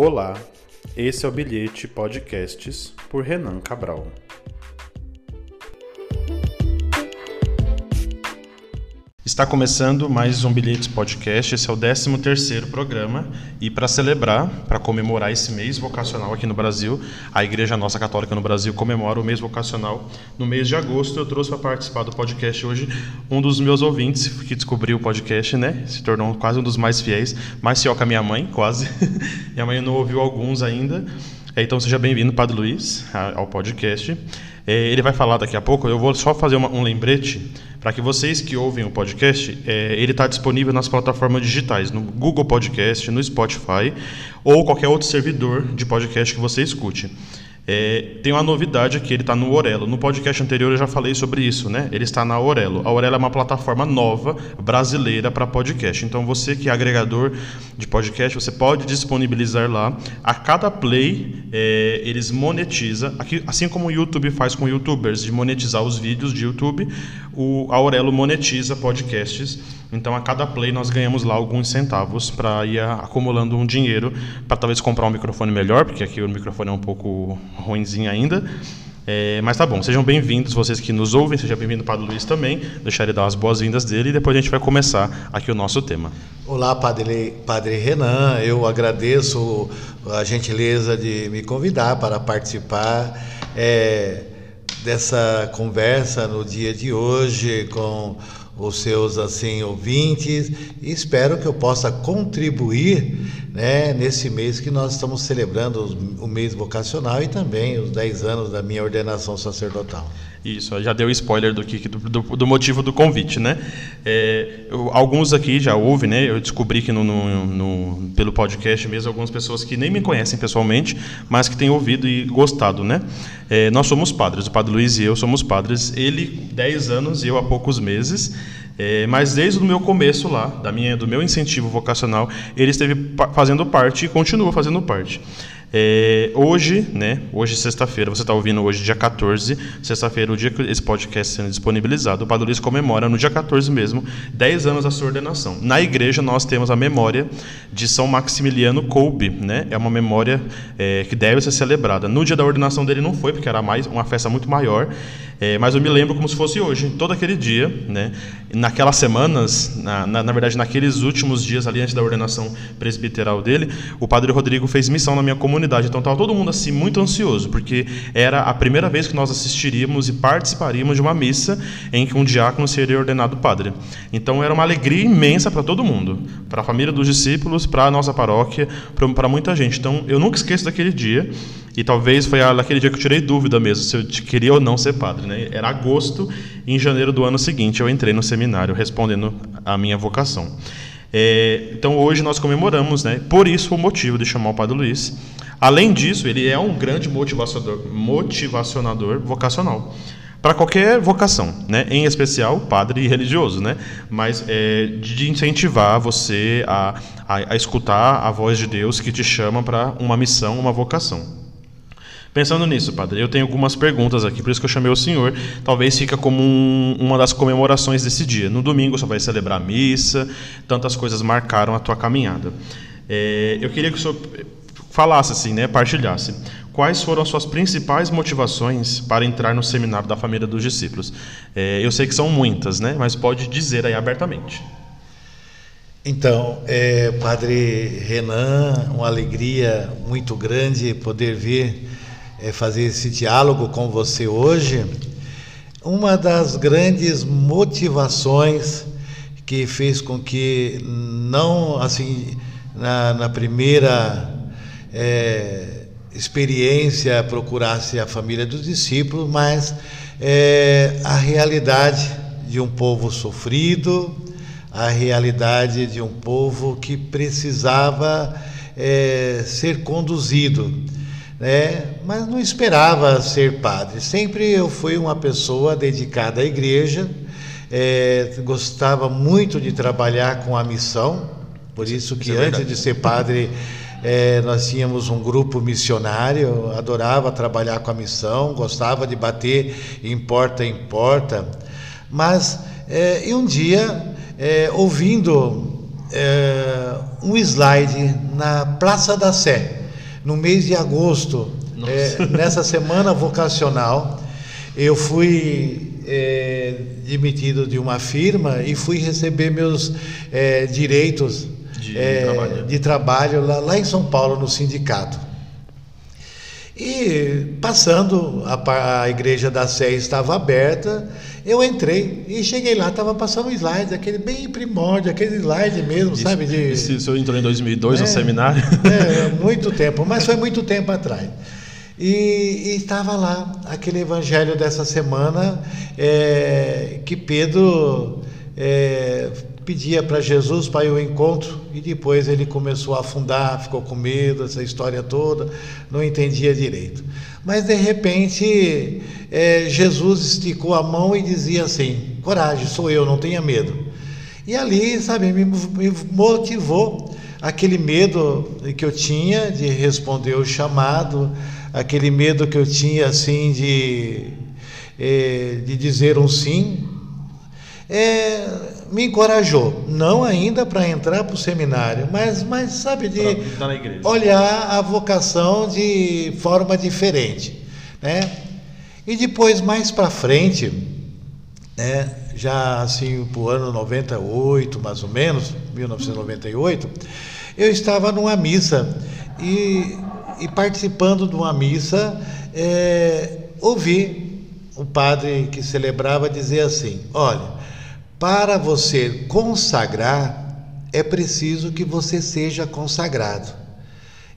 Olá, esse é o Bilhete Podcasts por Renan Cabral. Está começando mais um Bilhetes Podcast, esse é o 13 terceiro programa e para celebrar, para comemorar esse mês vocacional aqui no Brasil, a Igreja Nossa Católica no Brasil comemora o mês vocacional no mês de agosto. Eu trouxe para participar do podcast hoje um dos meus ouvintes que descobriu o podcast, né? Se tornou quase um dos mais fiéis, mais fiel que a minha mãe, quase. minha mãe não ouviu alguns ainda. Então seja bem-vindo, Padre Luiz, ao podcast. É, ele vai falar daqui a pouco. Eu vou só fazer um lembrete para que vocês que ouvem o podcast, é, ele está disponível nas plataformas digitais, no Google Podcast, no Spotify ou qualquer outro servidor de podcast que você escute. É, tem uma novidade aqui, ele está no Orelo. No podcast anterior eu já falei sobre isso, né? Ele está na Orelo. A Orelo é uma plataforma nova brasileira para podcast. Então você que é agregador de podcast, você pode disponibilizar lá. A cada play é, eles monetizam, assim como o YouTube faz com YouTubers de monetizar os vídeos de YouTube, o, a Aurelo monetiza podcasts. Então, a cada play nós ganhamos lá alguns centavos para ir acumulando um dinheiro para talvez comprar um microfone melhor, porque aqui o microfone é um pouco ruinzinho ainda. É, mas tá bom, sejam bem-vindos vocês que nos ouvem, seja bem-vindo Padre Luiz também. Deixarei dar as boas-vindas dele e depois a gente vai começar aqui o nosso tema. Olá, Padre, Padre Renan, eu agradeço a gentileza de me convidar para participar. É, dessa conversa no dia de hoje com os seus assim ouvintes e espero que eu possa contribuir né, nesse mês que nós estamos celebrando o mês vocacional e também os 10 anos da minha ordenação sacerdotal. Isso, já deu spoiler do, que, do, do, motivo do convite, né? É, eu, alguns aqui já ouvem, né? Eu descobri que no, no, no, pelo podcast mesmo algumas pessoas que nem me conhecem pessoalmente, mas que têm ouvido e gostado, né? É, nós somos padres, o Padre Luiz e eu somos padres. Ele 10 anos e eu há poucos meses. É, mas desde o meu começo lá, da minha, do meu incentivo vocacional, ele esteve fazendo parte e continua fazendo parte. É, hoje, né? Hoje, sexta-feira, você está ouvindo hoje, dia 14, sexta-feira, o dia que esse podcast sendo disponibilizado, o Padre Luiz comemora no dia 14 mesmo, 10 anos da sua ordenação. Na igreja, nós temos a memória de São Maximiliano Kolbe, né? É uma memória é, que deve ser celebrada. No dia da ordenação dele não foi, porque era mais uma festa muito maior. É, mas eu me lembro como se fosse hoje, todo aquele dia, né? naquelas semanas, na, na, na, verdade, naqueles últimos dias ali antes da ordenação presbiteral dele, o padre Rodrigo fez missão na minha comunidade. Então estava todo mundo assim muito ansioso, porque era a primeira vez que nós assistiríamos e participaríamos de uma missa em que um diácono seria ordenado padre. Então era uma alegria imensa para todo mundo, para a família dos discípulos, para a nossa paróquia, para muita gente. Então eu nunca esqueço daquele dia. E talvez foi aquele dia que eu tirei dúvida mesmo se eu queria ou não ser padre. Né? Era agosto e em janeiro do ano seguinte eu entrei no seminário respondendo à minha vocação. É, então hoje nós comemoramos, né? por isso o motivo de chamar o Padre Luiz. Além disso, ele é um grande motivador, motivacionador vocacional para qualquer vocação, né? em especial padre e religioso, né? mas é, de incentivar você a, a, a escutar a voz de Deus que te chama para uma missão, uma vocação. Pensando nisso, padre, eu tenho algumas perguntas aqui, por isso que eu chamei o senhor. Talvez fica como um, uma das comemorações desse dia. No domingo você vai celebrar a missa, tantas coisas marcaram a tua caminhada. É, eu queria que o senhor falasse assim, né, partilhasse. Quais foram as suas principais motivações para entrar no seminário da família dos discípulos? É, eu sei que são muitas, né, mas pode dizer aí abertamente. Então, é, Padre Renan, uma alegria muito grande poder ver fazer esse diálogo com você hoje, uma das grandes motivações que fez com que não assim na, na primeira é, experiência procurasse a família dos discípulos, mas é, a realidade de um povo sofrido, a realidade de um povo que precisava é, ser conduzido né? mas não esperava ser padre. Sempre eu fui uma pessoa dedicada à igreja, é, gostava muito de trabalhar com a missão, por isso que isso é antes de ser padre é, nós tínhamos um grupo missionário, adorava trabalhar com a missão, gostava de bater em porta em porta, mas é, e um dia é, ouvindo é, um slide na Praça da Sé, no mês de agosto, é, nessa semana vocacional, eu fui é, demitido de uma firma e fui receber meus é, direitos de, é, trabalho, de trabalho lá, lá, em São Paulo, no sindicato. E passando, a, a igreja da Sé estava aberta, eu entrei e cheguei lá, estava passando um slide, aquele bem primórdio, aquele slide mesmo, Isso, sabe? De, esse, o senhor entrou em 2002 é, no seminário? É, muito tempo, mas foi muito tempo atrás. E, e estava lá aquele evangelho dessa semana é, que Pedro é, pedia para Jesus para o encontro e depois ele começou a afundar, ficou com medo, essa história toda, não entendia direito. Mas de repente é, Jesus esticou a mão e dizia assim: Coragem, sou eu, não tenha medo. E ali, sabe, me, me motivou aquele medo que eu tinha de responder o chamado aquele medo que eu tinha assim de, é, de dizer um sim, é, me encorajou, não ainda para entrar para o seminário, mas, mas sabe, de olhar a vocação de forma diferente. Né? E depois, mais para frente, né, já assim, para o ano 98, mais ou menos, 1998, eu estava numa missa e e participando de uma missa, é, ouvi o padre que celebrava dizer assim: olha, para você consagrar, é preciso que você seja consagrado.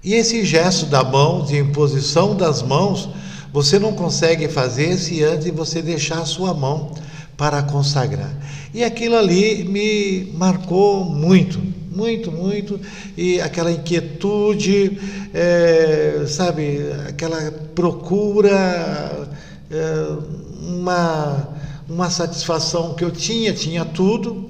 E esse gesto da mão, de imposição das mãos, você não consegue fazer se antes você deixar a sua mão para consagrar. E aquilo ali me marcou muito muito, muito, e aquela inquietude, é, sabe, aquela procura, é, uma, uma satisfação que eu tinha, tinha tudo,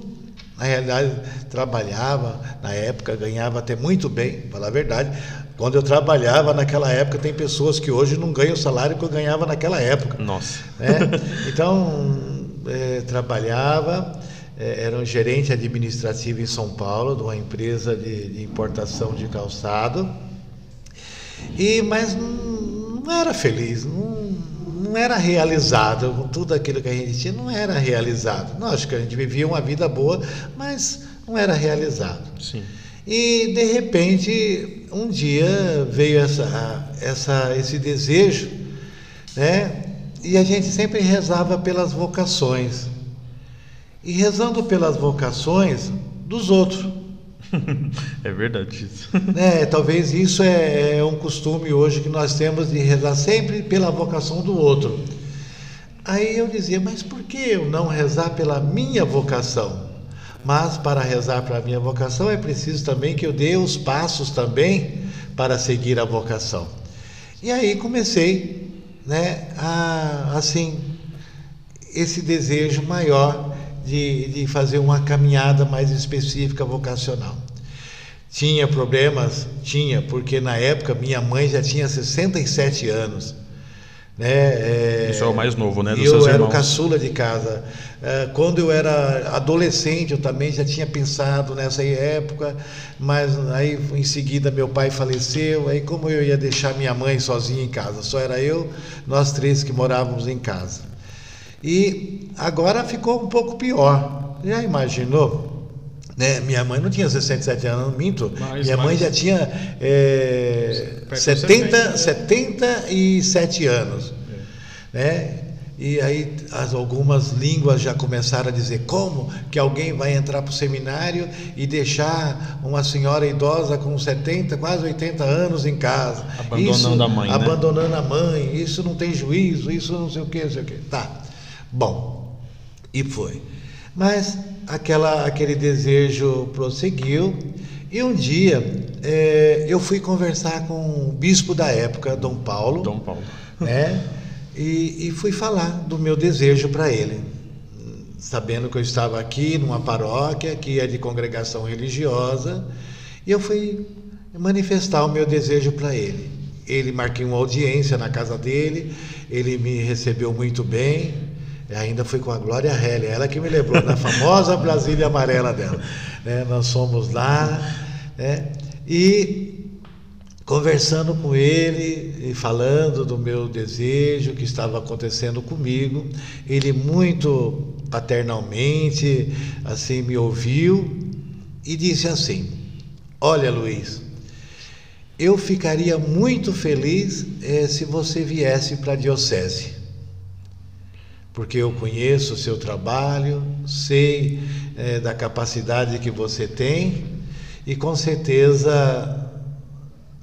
na realidade trabalhava, na época ganhava até muito bem, para falar a verdade, quando eu trabalhava naquela época, tem pessoas que hoje não ganham o salário que eu ganhava naquela época. Nossa. Né? Então, é, trabalhava, é, era um gerente administrativo em São Paulo, de uma empresa de, de importação de calçado. E, mas não, não era feliz, não, não era realizado com tudo aquilo que a gente tinha, não era realizado. Acho que a gente vivia uma vida boa, mas não era realizado. Sim. E de repente, um dia veio essa, essa, esse desejo, né? E a gente sempre rezava pelas vocações e rezando pelas vocações dos outros. É verdade isso. É, talvez isso é, é, um costume hoje que nós temos de rezar sempre pela vocação do outro. Aí eu dizia, mas por que eu não rezar pela minha vocação? Mas para rezar para a minha vocação é preciso também que eu dê os passos também para seguir a vocação. E aí comecei, né, a, assim, esse desejo maior de, de fazer uma caminhada mais específica vocacional. Tinha problemas? Tinha, porque na época minha mãe já tinha 67 anos. Né? É, Isso é o mais novo, né? Dos eu era irmãos. o caçula de casa. É, quando eu era adolescente, eu também já tinha pensado nessa época, mas aí em seguida meu pai faleceu. Aí, como eu ia deixar minha mãe sozinha em casa? Só era eu, nós três que morávamos em casa. E agora ficou um pouco pior. Já imaginou? Né? Minha mãe não tinha 67 anos, minto. Mas, Minha mãe já tinha é, 70, 77 anos. É. Né? E aí as, algumas línguas já começaram a dizer como que alguém vai entrar para o seminário e deixar uma senhora idosa com 70, quase 80 anos em casa. Abandonando isso, a mãe. Né? Abandonando né? a mãe, isso não tem juízo, isso não sei o que, não sei o que. Tá. Bom, e foi. Mas aquela, aquele desejo prosseguiu. E um dia é, eu fui conversar com o bispo da época, Dom Paulo. Dom Paulo. Né, e, e fui falar do meu desejo para ele. Sabendo que eu estava aqui numa paróquia que é de congregação religiosa. E eu fui manifestar o meu desejo para ele. Ele marquei uma audiência na casa dele, ele me recebeu muito bem, e ainda fui com a Glória Helly, ela que me lembrou na famosa Brasília amarela dela. Né? Nós fomos lá né? e conversando com ele e falando do meu desejo que estava acontecendo comigo. Ele muito paternalmente assim me ouviu e disse assim: Olha, Luiz, eu ficaria muito feliz eh, se você viesse para a diocese, porque eu conheço o seu trabalho, sei eh, da capacidade que você tem e com certeza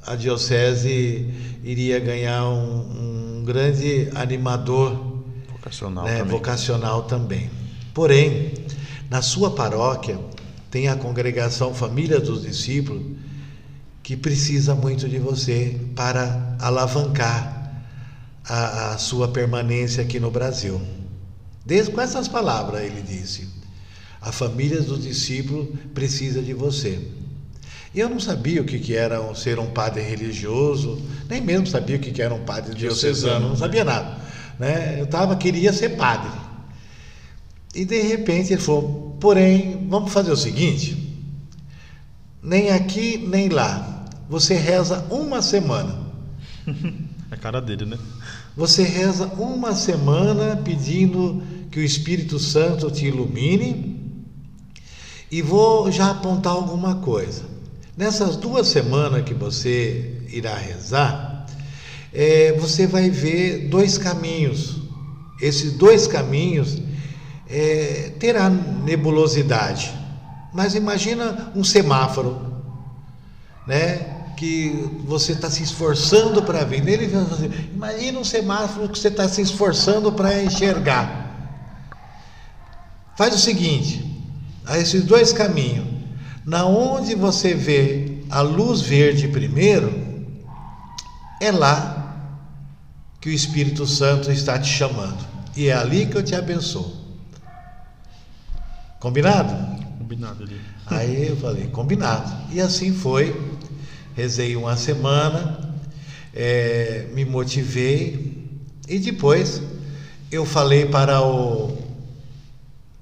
a diocese iria ganhar um, um grande animador Vocacional né, também. vocacional também. Porém, na sua paróquia tem a congregação Família dos Discípulos que precisa muito de você para alavancar a, a sua permanência aqui no Brasil. Desde com essas palavras ele disse: a família dos discípulos precisa de você. E eu não sabia o que, que era ser um padre religioso, nem mesmo sabia o que, era um padre diocesano, não sabia nada. Né? Eu tava, queria ser padre. E de repente ele falou: porém, vamos fazer o seguinte: nem aqui nem lá. Você reza uma semana. É a cara dele, né? Você reza uma semana pedindo que o Espírito Santo te ilumine. E vou já apontar alguma coisa. Nessas duas semanas que você irá rezar, eh, você vai ver dois caminhos. Esses dois caminhos eh, terá nebulosidade. Mas imagina um semáforo, né? Que você está se esforçando para ver. Nele, imagina um semáforo que você está se esforçando para enxergar. Faz o seguinte: há esses dois caminhos. Na onde você vê a luz verde primeiro, é lá que o Espírito Santo está te chamando. E é ali que eu te abençoo. Combinado? Combinado ali. Aí eu falei, combinado. E assim foi. Rezei uma semana, eh, me motivei e depois eu falei para o.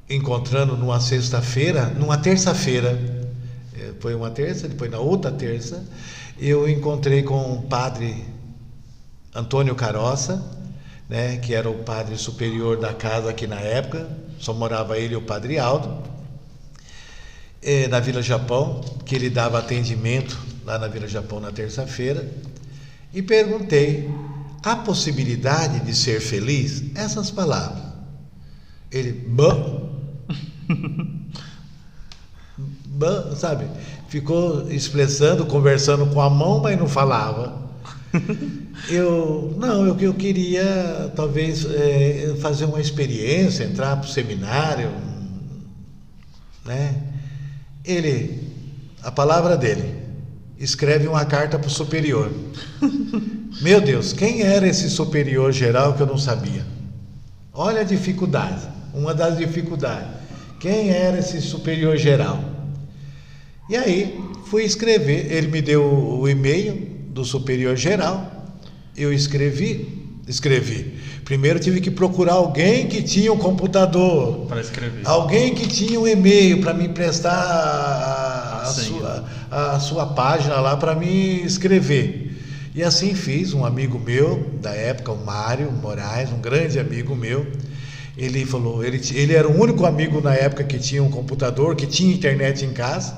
Encontrando numa sexta-feira, numa terça-feira, eh, foi uma terça, depois na outra terça, eu encontrei com o padre Antônio Caroça, né, que era o padre superior da casa aqui na época, só morava ele e o padre Aldo eh, na Vila Japão, que ele dava atendimento lá na Vila Japão na terça-feira, e perguntei: há possibilidade de ser feliz? Essas palavras. Ele, bã, sabe? Ficou expressando, conversando com a mão, mas não falava. Eu, não, eu, eu queria talvez eh, fazer uma experiência, entrar para o seminário, né? Ele, a palavra dele, escreve uma carta para o superior. Meu Deus, quem era esse superior geral que eu não sabia? Olha a dificuldade, uma das dificuldades. Quem era esse superior geral? E aí fui escrever, ele me deu o e-mail do superior geral, eu escrevi, escrevi. Primeiro tive que procurar alguém que tinha um computador, Para escrever. Alguém que tinha um e-mail para me emprestar a, a sua, a sua página lá para me escrever. E assim fiz, um amigo meu da época, o Mário Moraes, um grande amigo meu, ele falou, ele, ele era o único amigo na época que tinha um computador, que tinha internet em casa,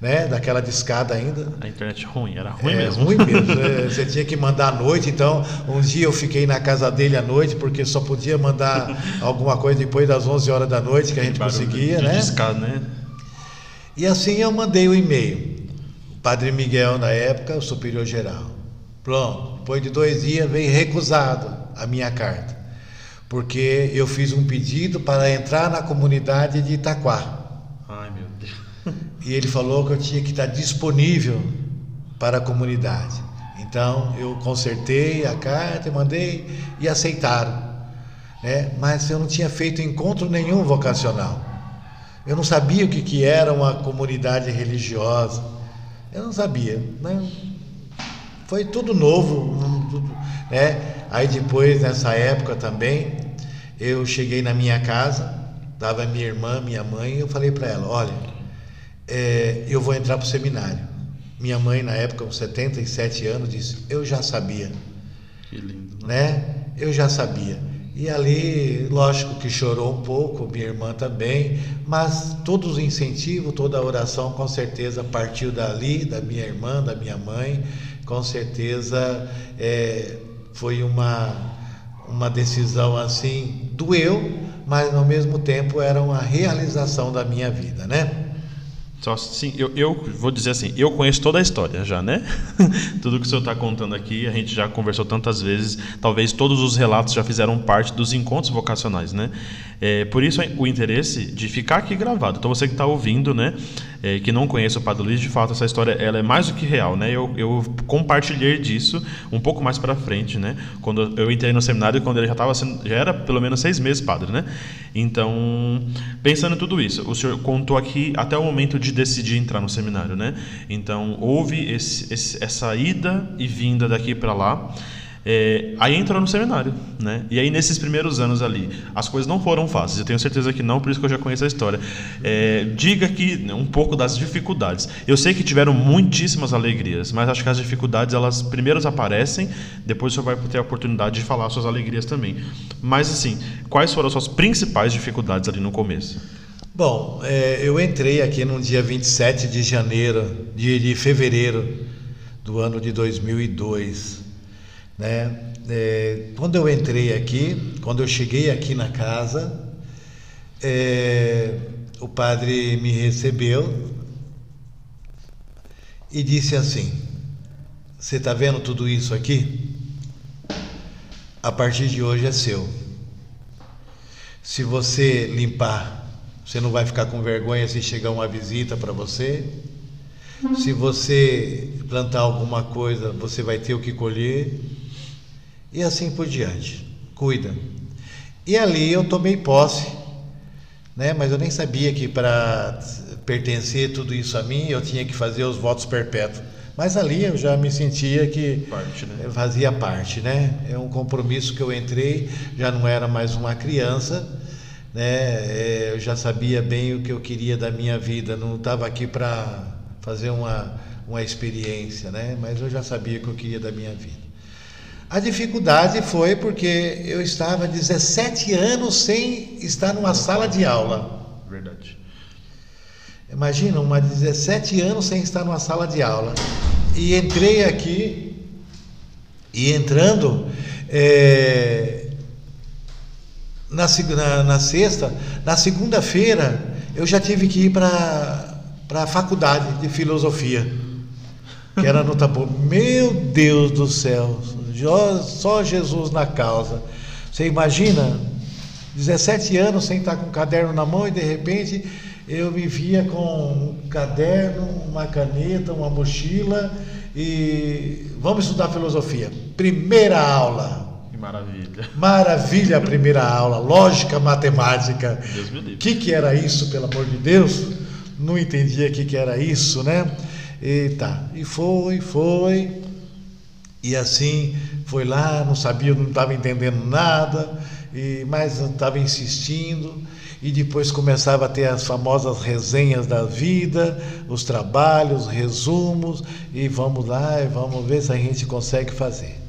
né, daquela discada ainda. A internet ruim, era ruim é, mesmo. ruim mesmo. é, Você tinha que mandar à noite, então um dia eu fiquei na casa dele à noite porque só podia mandar alguma coisa depois das 11 horas da noite que a gente Barulho conseguia, de né? discar, né? E assim eu mandei o e-mail. O Padre Miguel na época, o superior geral. Pronto. Depois de dois dias veio recusado a minha carta, porque eu fiz um pedido para entrar na comunidade de Itaquá. Ai, meu Deus. E ele falou que eu tinha que estar disponível para a comunidade. Então eu consertei a carta e mandei e aceitaram. Né? Mas eu não tinha feito encontro nenhum vocacional. Eu não sabia o que, que era uma comunidade religiosa. Eu não sabia. Né? Foi tudo novo. tudo, né? Aí depois, nessa época também, eu cheguei na minha casa, estava minha irmã, minha mãe, e eu falei para ela, olha, é, eu vou entrar para o seminário. Minha mãe, na época, com 77 anos, disse: Eu já sabia. Que lindo. Né? Eu já sabia. E ali, lógico que chorou um pouco, minha irmã também, mas todos os incentivos, toda a oração com certeza partiu dali, da minha irmã, da minha mãe, com certeza é, foi uma, uma decisão assim, doeu, mas ao mesmo tempo era uma realização da minha vida, né? Só eu, eu vou dizer assim, eu conheço toda a história já, né? Tudo que o senhor está contando aqui, a gente já conversou tantas vezes, talvez todos os relatos já fizeram parte dos encontros vocacionais, né? É, por isso o interesse de ficar aqui gravado. Então você que está ouvindo, né, é, que não conhece o Padre Luiz, de fato essa história ela é mais do que real, né? Eu, eu compartilhei disso um pouco mais para frente, né? Quando eu entrei no seminário, quando ele já estava já era pelo menos seis meses padre, né? Então pensando em tudo isso, o senhor contou aqui até o momento de decidir entrar no seminário, né? Então houve esse, esse, essa ida e vinda daqui para lá. É, aí entrou no seminário, né? E aí nesses primeiros anos ali, as coisas não foram fáceis. Eu tenho certeza que não, por isso que eu já conheço a história. É, diga aqui né, um pouco das dificuldades. Eu sei que tiveram muitíssimas alegrias, mas acho que as dificuldades elas primeiro aparecem, depois você vai ter a oportunidade de falar suas alegrias também. Mas assim, quais foram as suas principais dificuldades ali no começo? Bom, é, eu entrei aqui no dia 27 de janeiro, de, de fevereiro do ano de 2002. Né? É, quando eu entrei aqui, quando eu cheguei aqui na casa, é, o padre me recebeu e disse assim: Você está vendo tudo isso aqui? A partir de hoje é seu. Se você limpar, você não vai ficar com vergonha se chegar uma visita para você. Se você plantar alguma coisa, você vai ter o que colher e assim por diante. Cuida. E ali eu tomei posse, né? mas eu nem sabia que para pertencer tudo isso a mim eu tinha que fazer os votos perpétuos. Mas ali eu já me sentia que parte, né? fazia parte, né? É um compromisso que eu entrei, já não era mais uma criança, né? É, eu já sabia bem o que eu queria da minha vida, não estava aqui para fazer uma, uma experiência, né? Mas eu já sabia o que eu queria da minha vida. A dificuldade foi porque eu estava 17 anos sem estar numa sala de aula. Verdade. Imagina, uma 17 anos sem estar numa sala de aula. E entrei aqui, e entrando, é, na, na, na sexta, na segunda-feira, eu já tive que ir para a faculdade de filosofia, que era no Tabu. Meu Deus do céu, só Jesus na causa. Você imagina, 17 anos sem estar com um caderno na mão e de repente eu me via com um caderno, uma caneta, uma mochila e vamos estudar filosofia. Primeira aula. Maravilha. Maravilha a primeira aula, lógica, matemática. Deus me livre. O que, que era isso, pelo amor de Deus? Não entendia o que, que era isso, né? E tá, e foi, foi. E assim foi lá, não sabia, não estava entendendo nada, e, mas estava insistindo. E depois começava a ter as famosas resenhas da vida, os trabalhos, resumos, e vamos lá e vamos ver se a gente consegue fazer.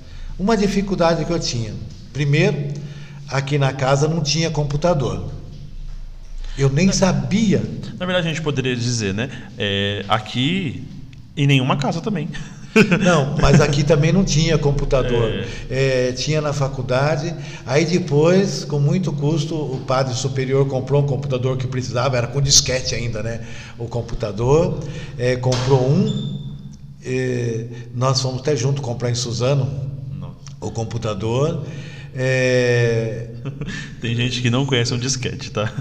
Uma dificuldade que eu tinha. Primeiro, aqui na casa não tinha computador. Eu nem sabia. Na verdade, a gente poderia dizer, né? É, aqui, em nenhuma casa também. Não, mas aqui também não tinha computador. É. É, tinha na faculdade. Aí depois, com muito custo, o padre superior comprou um computador que precisava, era com disquete ainda, né? O computador. É, comprou um. nós fomos até junto comprar em Suzano. O computador. É... Tem gente que não conhece um disquete, tá?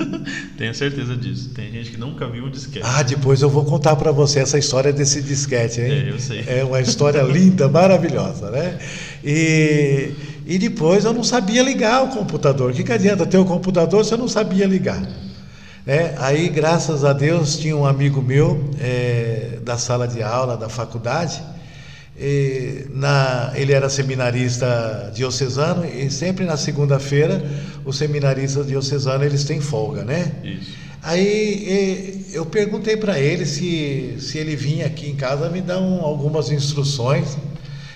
Tenho certeza disso. Tem gente que nunca viu um disquete. Ah, depois eu vou contar para você essa história desse disquete, hein? É, eu sei. É uma história linda, maravilhosa, né? E, e depois eu não sabia ligar o computador. O que, que adianta ter o um computador se eu não sabia ligar? É, aí, graças a Deus, tinha um amigo meu é, da sala de aula da faculdade e na, ele era seminarista diocesano e sempre na segunda-feira os seminaristas diocesanos eles têm folga, né? Isso. Aí eu perguntei para ele se, se ele vinha aqui em casa me dar um, algumas instruções,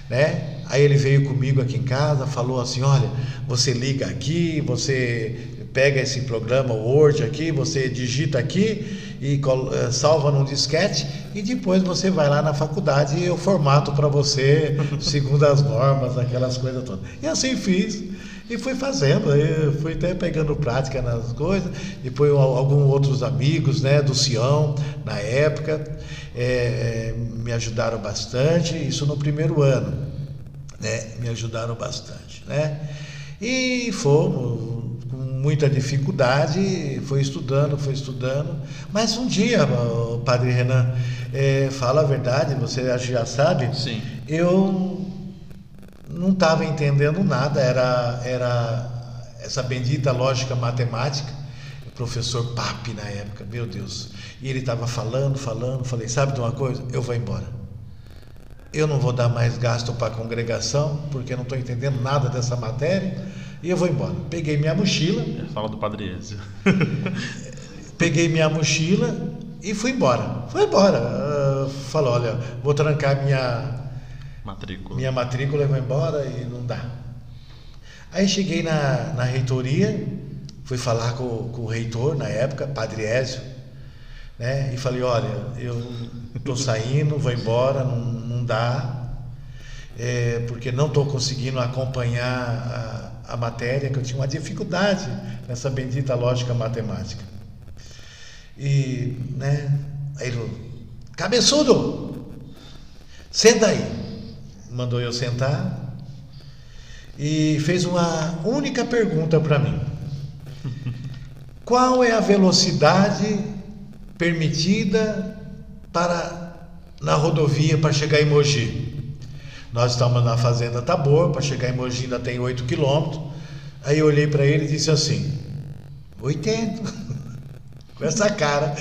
né? Aí ele veio comigo aqui em casa, falou assim: olha, você liga aqui, você pega esse programa Word aqui, você digita aqui e eh, salva num disquete e depois você vai lá na faculdade e eu formato para você segundo as normas, aquelas coisas todas. E assim fiz. E fui fazendo, fui até pegando prática nas coisas. Depois alguns outros amigos, né, do Sião, na época, é, me ajudaram bastante. Isso no primeiro ano, né, me ajudaram bastante, né. E fomos muita dificuldade, foi estudando, foi estudando. Mas um dia, o Padre Renan, é, fala a verdade, você já sabe. Sim. Eu não estava entendendo nada, era, era essa bendita lógica matemática, o professor Pape na época, meu Deus. E ele estava falando, falando, falei, sabe de uma coisa? Eu vou embora. Eu não vou dar mais gasto para a congregação, porque não estou entendendo nada dessa matéria, e eu vou embora. Peguei minha mochila. Fala do Padre Ezio. peguei minha mochila e fui embora. Fui embora. Uh, falou, olha, vou trancar minha Matrícula. Minha matrícula vai embora e não dá. Aí cheguei na, na reitoria, fui falar com, com o reitor na época, Padre Ézio, né? E falei, olha, eu estou saindo, vou embora, não, não dá, é, porque não estou conseguindo acompanhar a, a matéria, que eu tinha uma dificuldade nessa bendita lógica matemática. E, né? Aí ele, cabeçudo, senta aí mandou eu sentar e fez uma única pergunta para mim: Qual é a velocidade permitida para na rodovia para chegar em Mogi? Nós estamos na fazenda Tabor, para chegar em Mogi ainda tem 8 quilômetros. Aí eu olhei para ele e disse assim: 80. Com essa cara,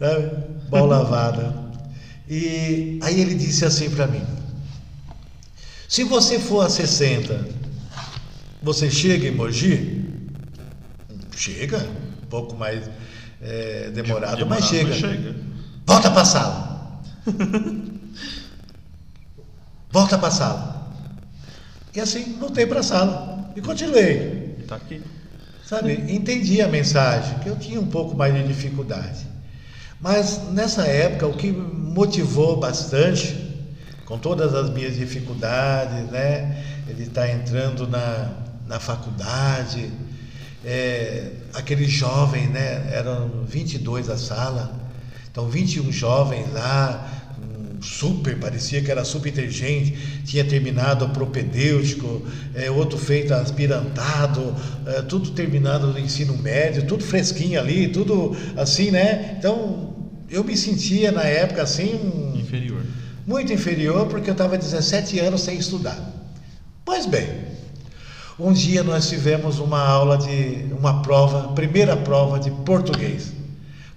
né? mal lavada. E aí ele disse assim para mim: se você for a 60, você chega em Mogi? Chega, um pouco mais é, demorado, demorado, mas chega. Mas chega. Volta para a sala. Volta para a sala. E assim, voltei para a sala e continuei. Está aqui. Sabe, entendi a mensagem, que eu tinha um pouco mais de dificuldade. Mas nessa época, o que motivou bastante com todas as minhas dificuldades, né? Ele está entrando na, na faculdade, é, aquele jovem, né? Eram 22 a sala, então 21 jovens lá, super, parecia que era super inteligente, tinha terminado o propedêutico, é, outro feito aspirantado, é, tudo terminado no ensino médio, tudo fresquinho ali, tudo assim, né? Então eu me sentia na época assim. Inferior muito inferior, porque eu estava 17 anos sem estudar. Pois bem, um dia nós tivemos uma aula de uma prova, primeira prova de português.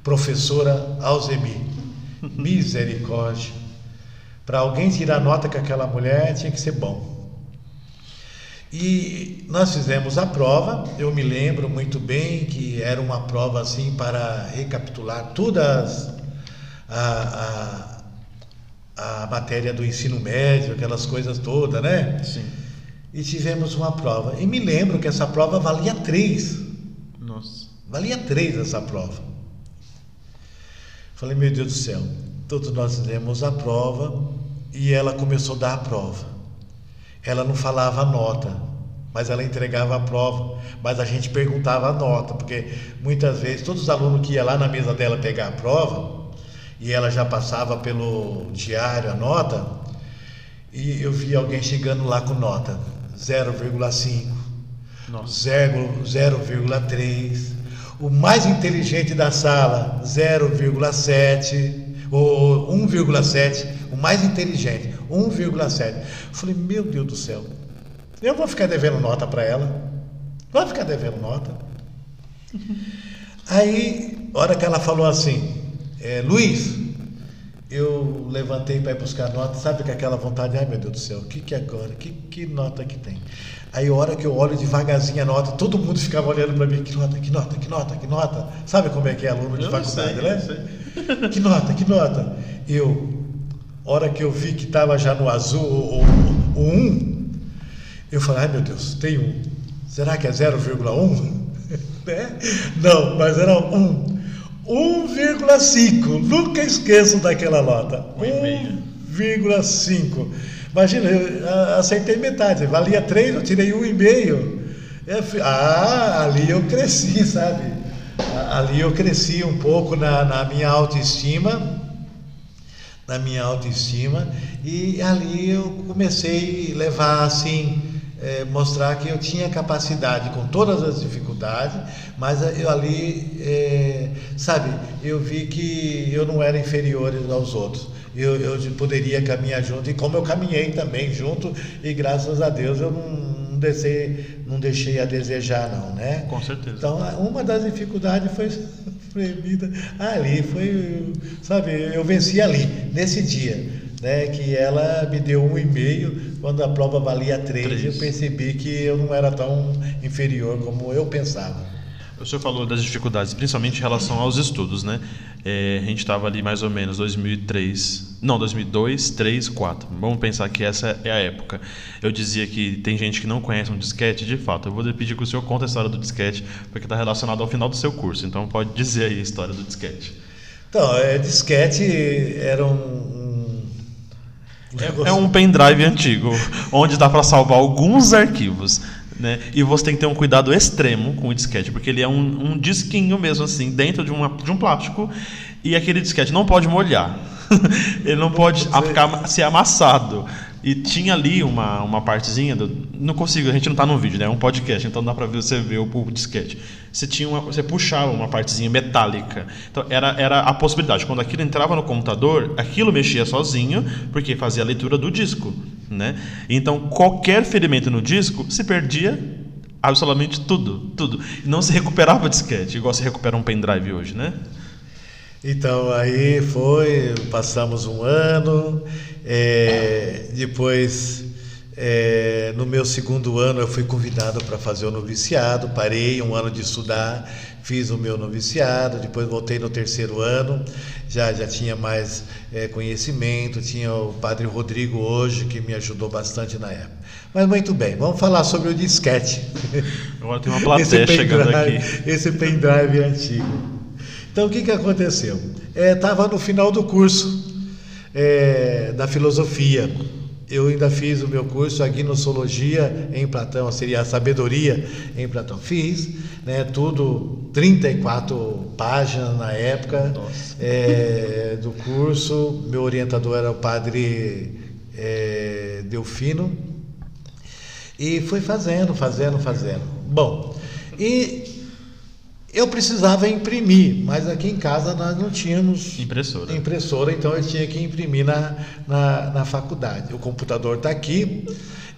Professora Alzemi, misericórdia. Para alguém tirar nota com aquela mulher tinha que ser bom. E nós fizemos a prova, eu me lembro muito bem que era uma prova assim para recapitular todas a, a a matéria do ensino médio, aquelas coisas todas, né? Sim. E tivemos uma prova. E me lembro que essa prova valia três. Nossa. Valia três essa prova. Falei, meu Deus do céu. Todos nós fizemos a prova e ela começou a dar a prova. Ela não falava a nota, mas ela entregava a prova. Mas a gente perguntava a nota, porque muitas vezes todos os alunos que iam lá na mesa dela pegar a prova, e ela já passava pelo diário a nota, e eu vi alguém chegando lá com nota 0,5, 0,3, o mais inteligente da sala 0,7 ou 1,7, o mais inteligente 1,7. Falei, meu Deus do céu, eu vou ficar devendo nota para ela, vou ficar devendo nota. Aí, hora que ela falou assim, é, Luiz, eu levantei para ir buscar nota, sabe com aquela vontade, ai meu Deus do céu, o que que é agora? Que, que nota que tem? Aí a hora que eu olho devagarzinho a nota, todo mundo ficava olhando para mim, que nota, que nota, que nota, que nota. Sabe como é que é aluno de eu faculdade, sei, né? Que nota, que nota. Eu, hora que eu vi que estava já no azul o, o, o 1, eu falei, ai meu Deus, tem um. Será que é 0,1? né? Não, mas era 1. 1,5. Nunca esqueço daquela nota. 1,5. Imagina, eu acertei metade. Valia 3, eu tirei 1,5. Ah, ali eu cresci, sabe? Ali eu cresci um pouco na, na minha autoestima. Na minha autoestima. E ali eu comecei a levar assim é, mostrar que eu tinha capacidade com todas as dificuldades, mas eu ali, é, sabe, eu vi que eu não era inferior aos outros. Eu, eu poderia caminhar junto, e como eu caminhei também junto, e graças a Deus eu não, não, deixei, não deixei a desejar, não, né? Com certeza. Então, uma das dificuldades foi proibida ali, foi, sabe, eu venci ali, nesse dia né, que ela me deu um e-mail quando a prova valia três, três. eu percebi que eu não era tão inferior como eu pensava. O senhor falou das dificuldades, principalmente em relação aos estudos, né? É, a gente estava ali mais ou menos 2003, não, 2002, 3, 4. Vamos pensar que essa é a época. Eu dizia que tem gente que não conhece um disquete, de fato. Eu vou pedir que o senhor conte a história do disquete, porque está relacionado ao final do seu curso. Então pode dizer aí a história do disquete. Então, é, disquete era um, é, é um pendrive antigo, onde dá para salvar alguns arquivos. Né? E você tem que ter um cuidado extremo com o disquete, porque ele é um, um disquinho mesmo assim, dentro de, uma, de um plástico, e aquele disquete não pode molhar. ele não pode ficar, ser amassado. E tinha ali uma, uma partezinha, do, não consigo, a gente não está no vídeo, né? é um podcast, então dá para ver você ver o, o disquete. Você tinha uma, você puxava uma partezinha metálica. Então era, era a possibilidade, quando aquilo entrava no computador, aquilo mexia sozinho, porque fazia a leitura do disco, né? Então qualquer ferimento no disco se perdia absolutamente tudo, tudo. Não se recuperava o disquete, igual se recupera um pendrive hoje, né? Então aí foi, passamos um ano, é, depois é, no meu segundo ano eu fui convidado para fazer o noviciado, parei um ano de estudar, fiz o meu noviciado, depois voltei no terceiro ano, já, já tinha mais é, conhecimento, tinha o padre Rodrigo hoje que me ajudou bastante na época. Mas muito bem, vamos falar sobre o disquete. Agora tem uma plateia chegando aqui. Esse pendrive antigo. Então o que, que aconteceu? Estava é, no final do curso é, da filosofia. Eu ainda fiz o meu curso a gnossologia em Platão, seria a sabedoria em Platão. Fiz, né, tudo 34 páginas na época é, do curso. Meu orientador era o padre é, Delfino. E fui fazendo, fazendo, fazendo. Bom, e eu precisava imprimir, mas aqui em casa nós não tínhamos impressora, impressora então eu tinha que imprimir na, na, na faculdade. O computador está aqui.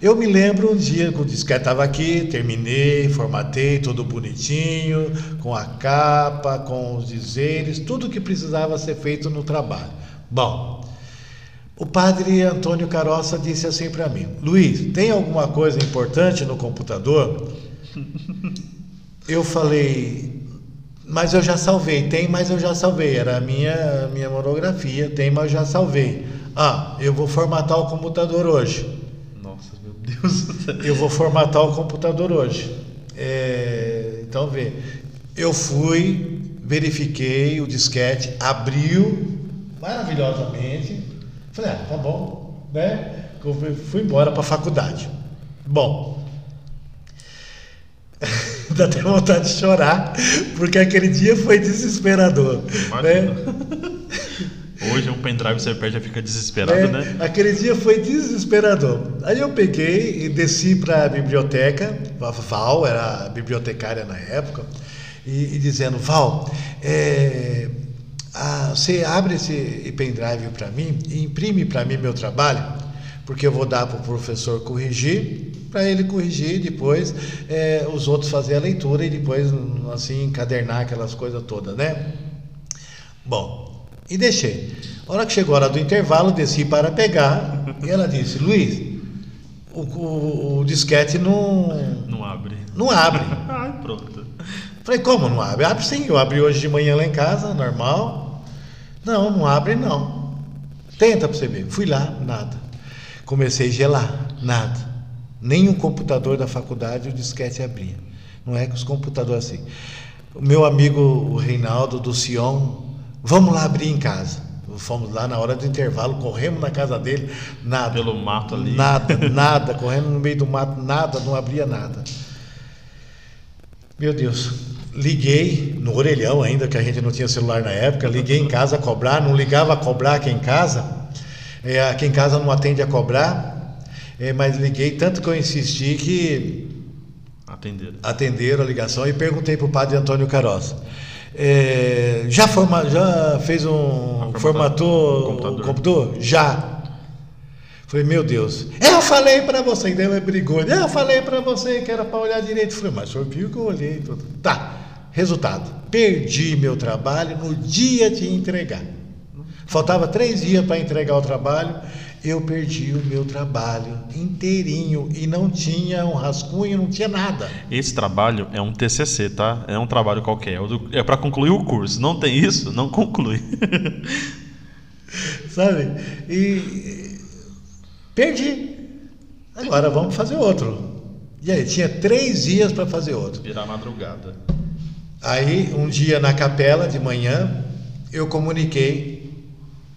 Eu me lembro um dia que o disquete estava aqui, terminei, formatei tudo bonitinho, com a capa, com os dizeres, tudo que precisava ser feito no trabalho. Bom, o padre Antônio Caroça disse assim para mim: Luiz, tem alguma coisa importante no computador? Eu falei, mas eu já salvei. Tem, mas eu já salvei. Era a minha, minha monografia. Tem, mas eu já salvei. Ah, eu vou formatar o computador hoje. Nossa, meu Deus. Eu vou formatar o computador hoje. É, então, vê. Eu fui, verifiquei o disquete, abriu maravilhosamente. Falei, ah, tá bom, né? Eu fui embora para a faculdade. Bom, Dá até vontade de chorar, porque aquele dia foi desesperador. Né? Hoje um pendrive você perde e fica desesperado, é, né? Aquele dia foi desesperador. Aí eu peguei e desci para a biblioteca, a Val era a bibliotecária na época, e, e dizendo, Val, é, a, você abre esse pendrive para mim e imprime para mim meu trabalho, porque eu vou dar para o professor corrigir para ele corrigir depois é, os outros fazer a leitura e depois assim encadernar aquelas coisas todas, né? Bom, e deixei. A hora que chegou a hora do intervalo, desci para pegar e ela disse: Luiz, o, o, o disquete não. Não abre. Não abre. Ai, pronto. Falei: Como não abre? Abre sim. Eu abri hoje de manhã lá em casa, normal. Não, não abre não. Tenta para você ver. Fui lá, nada. Comecei a gelar, nada. Nem um computador da faculdade o disquete abria. Não é que os computadores assim. O meu amigo o Reinaldo do Sion, vamos lá abrir em casa. Fomos lá na hora do intervalo, corremos na casa dele, nada. Pelo mato ali. Nada, nada, correndo no meio do mato, nada, não abria nada. Meu Deus, liguei no orelhão ainda, que a gente não tinha celular na época, liguei em casa a cobrar, não ligava a cobrar aqui em casa, é, aqui em casa não atende a cobrar, é, mas liguei tanto que eu insisti que Atenderam. atenderam a ligação e perguntei para o padre Antônio Caroz. É, já, forma, já fez um. Formatou computador. o computador? Já. Falei, meu Deus, eu falei para você, e daí ela brigou. Eu falei para você que era para olhar direito. Falei, mas o senhor viu que eu olhei. Tudo. Tá, resultado: perdi meu trabalho no dia de entregar. Faltava três dias para entregar o trabalho, eu perdi o meu trabalho inteirinho e não tinha um rascunho, não tinha nada. Esse trabalho é um TCC, tá? É um trabalho qualquer. É É para concluir o curso. Não tem isso? Não conclui. sabe? E perdi. Agora vamos fazer outro. E aí, tinha três dias para fazer outro. Virar madrugada. Aí, um dia na capela, de manhã, eu comuniquei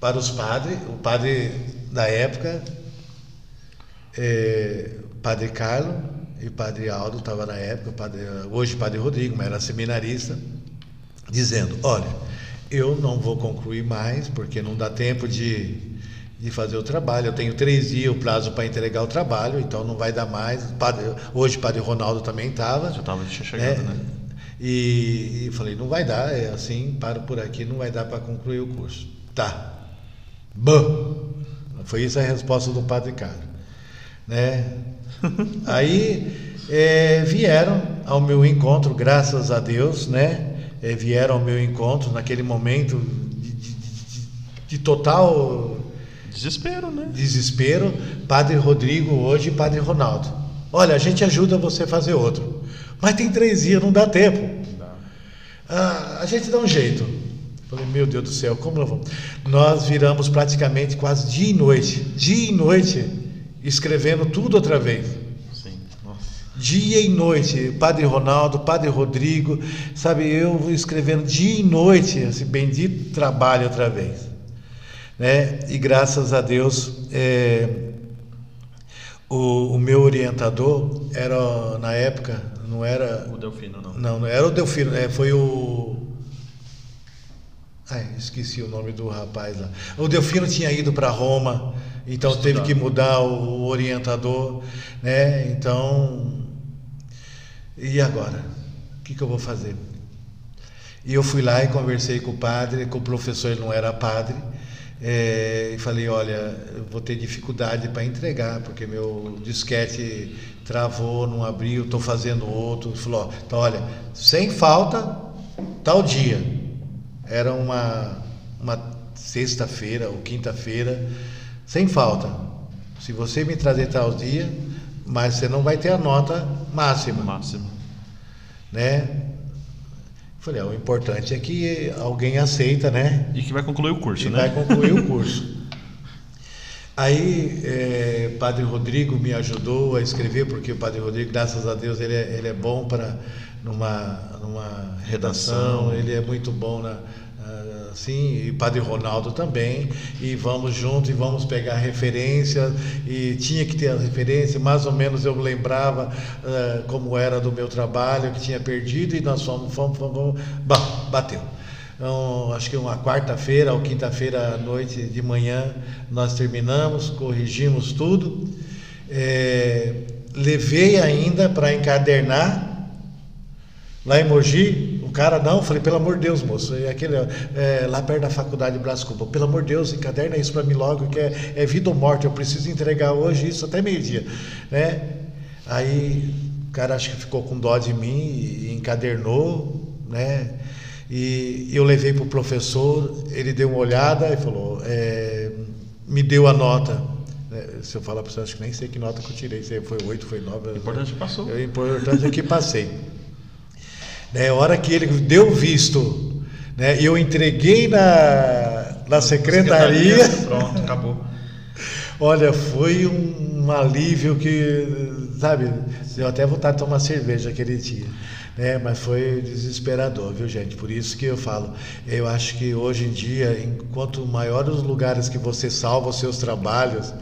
para os padres, o padre da época, eh, padre Carlos e padre Aldo estava na época, padre, hoje padre Rodrigo, mas era seminarista, dizendo, olha, eu não vou concluir mais, porque não dá tempo de, de fazer o trabalho, eu tenho três dias o prazo para entregar o trabalho, então não vai dar mais. Padre- hoje padre Ronaldo também estava. Já tava tinha chegado, né? E, e falei, não vai dar, é assim, paro por aqui, não vai dar para concluir o curso. Tá. Bom. Foi isso a resposta do Padre Carlos. Né? Aí é, vieram ao meu encontro, graças a Deus, né? É, vieram ao meu encontro naquele momento de, de- de- de total Desespero, né? desespero, Padre Rodrigo hoje e Padre Ronaldo. Olha, a gente ajuda você a fazer outro. Mas tem três dias, não dá tempo. Ah, a gente dá um jeito. Falei, meu Deus do céu, como nós vamos? Nós viramos praticamente quase dia e noite, dia e noite, escrevendo tudo outra vez. Sim. Nossa. Dia e noite, Padre Ronaldo, Padre Rodrigo, sabe, eu escrevendo dia e noite esse bendito trabalho outra vez. Né? E graças a Deus, é, o, o meu orientador era, na época, não era O Delfino, não. não, não era o Delfino, é, foi o. Esqueci o nome do rapaz lá. O Delfino tinha ido para Roma, então Estudar. teve que mudar o orientador, né? Então. E agora? O que, que eu vou fazer? E eu fui lá e conversei com o padre, com o professor, ele não era padre, é, e falei: olha, eu vou ter dificuldade para entregar, porque meu disquete travou, não abriu, estou fazendo outro. Ele falou: então, olha, sem falta, tal dia. Era uma, uma sexta-feira ou quinta-feira, sem falta. Se você me trazer tal dia, mas você não vai ter a nota máxima Máximo. né? Falei, ó, o importante é que alguém aceita, né? E que vai concluir o curso, E né? vai concluir o curso. Aí, é, Padre Rodrigo me ajudou a escrever, porque o Padre Rodrigo, graças a Deus, ele é, ele é bom para numa, numa redação, Redação. ele é muito bom na ah, assim, e Padre Ronaldo também, e vamos juntos e vamos pegar referência, e tinha que ter as referências, mais ou menos eu lembrava ah, como era do meu trabalho, que tinha perdido, e nós fomos, fomos, fomos Bom, bateu. Então, acho que uma quarta-feira ou quinta-feira à noite de manhã nós terminamos, corrigimos tudo. É, levei ainda para encadernar lá em Mogi. Cara não, falei, pelo amor de Deus, moço, é aquele, é, lá perto da faculdade de Brás Cubas, pelo amor de Deus, encaderna isso para mim logo, que é, é vida ou morte, eu preciso entregar hoje isso até meio-dia. Né? Aí o cara acho que ficou com dó de mim e encadernou, né? E eu levei para o professor, ele deu uma olhada e falou, é, me deu a nota. É, se eu falar para você, acho que nem sei que nota que eu tirei, se foi 8, foi 9. O importante é que passou. O importante é que passei. Né, a hora que ele deu visto, né, eu entreguei na, na secretaria. secretaria pronto, acabou. Olha, foi um, um alívio que, sabe, deu até vontade de tomar cerveja aquele dia. Né? Mas foi desesperador, viu, gente? Por isso que eu falo, eu acho que hoje em dia, enquanto maiores os lugares que você salva os seus trabalhos,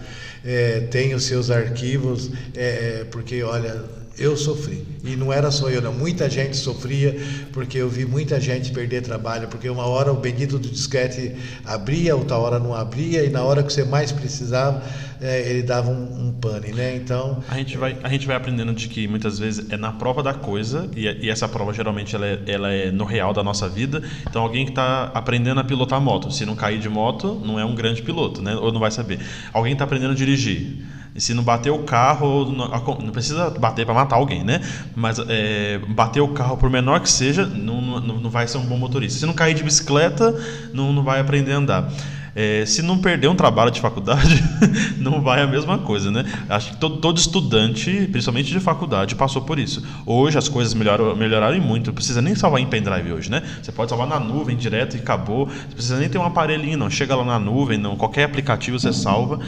é, tem os seus arquivos, é, porque, olha, eu sofri. E não era só eu, não. Muita gente sofria, porque eu vi muita gente perder trabalho, porque uma hora o bendito do disquete abria, outra hora não abria, e na hora que você mais precisava, é, ele dava um, um pane, né? Então... A gente, vai, a gente vai aprendendo de que muitas vezes é na prova da coisa, e, e essa prova geralmente ela é, ela é no real da nossa vida. Então alguém que está aprendendo a pilotar moto, se não cair de moto, não é um grande piloto, né? Ou não vai saber. Alguém está aprendendo a dirigir se não bater o carro, não, não precisa bater para matar alguém, né? Mas é, bater o carro, por menor que seja, não, não, não vai ser um bom motorista. Se não cair de bicicleta, não, não vai aprender a andar. É, se não perder um trabalho de faculdade, não vai a mesma coisa, né? Acho que todo, todo, estudante, principalmente de faculdade, passou por isso. Hoje as coisas melhoraram, melhoraram muito, não precisa nem salvar em pendrive hoje, né? Você pode salvar na nuvem direto e acabou. Não precisa nem ter um aparelhinho, não. Chega lá na nuvem, não. Qualquer aplicativo você salva.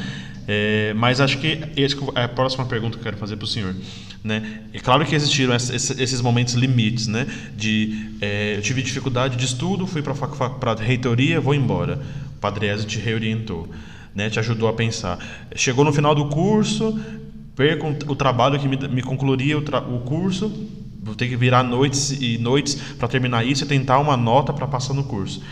É, mas acho que esse é a próxima pergunta que eu quero fazer para o senhor. Né? É claro que existiram esses momentos limites, né? De é, eu tive dificuldade de estudo, fui para a reitoria, vou embora. O Padre Ezio te reorientou, né? Te ajudou a pensar. Chegou no final do curso, perco o trabalho que me, me concluiria o, o curso, vou ter que virar noites e noites para terminar isso e tentar uma nota para passar no curso.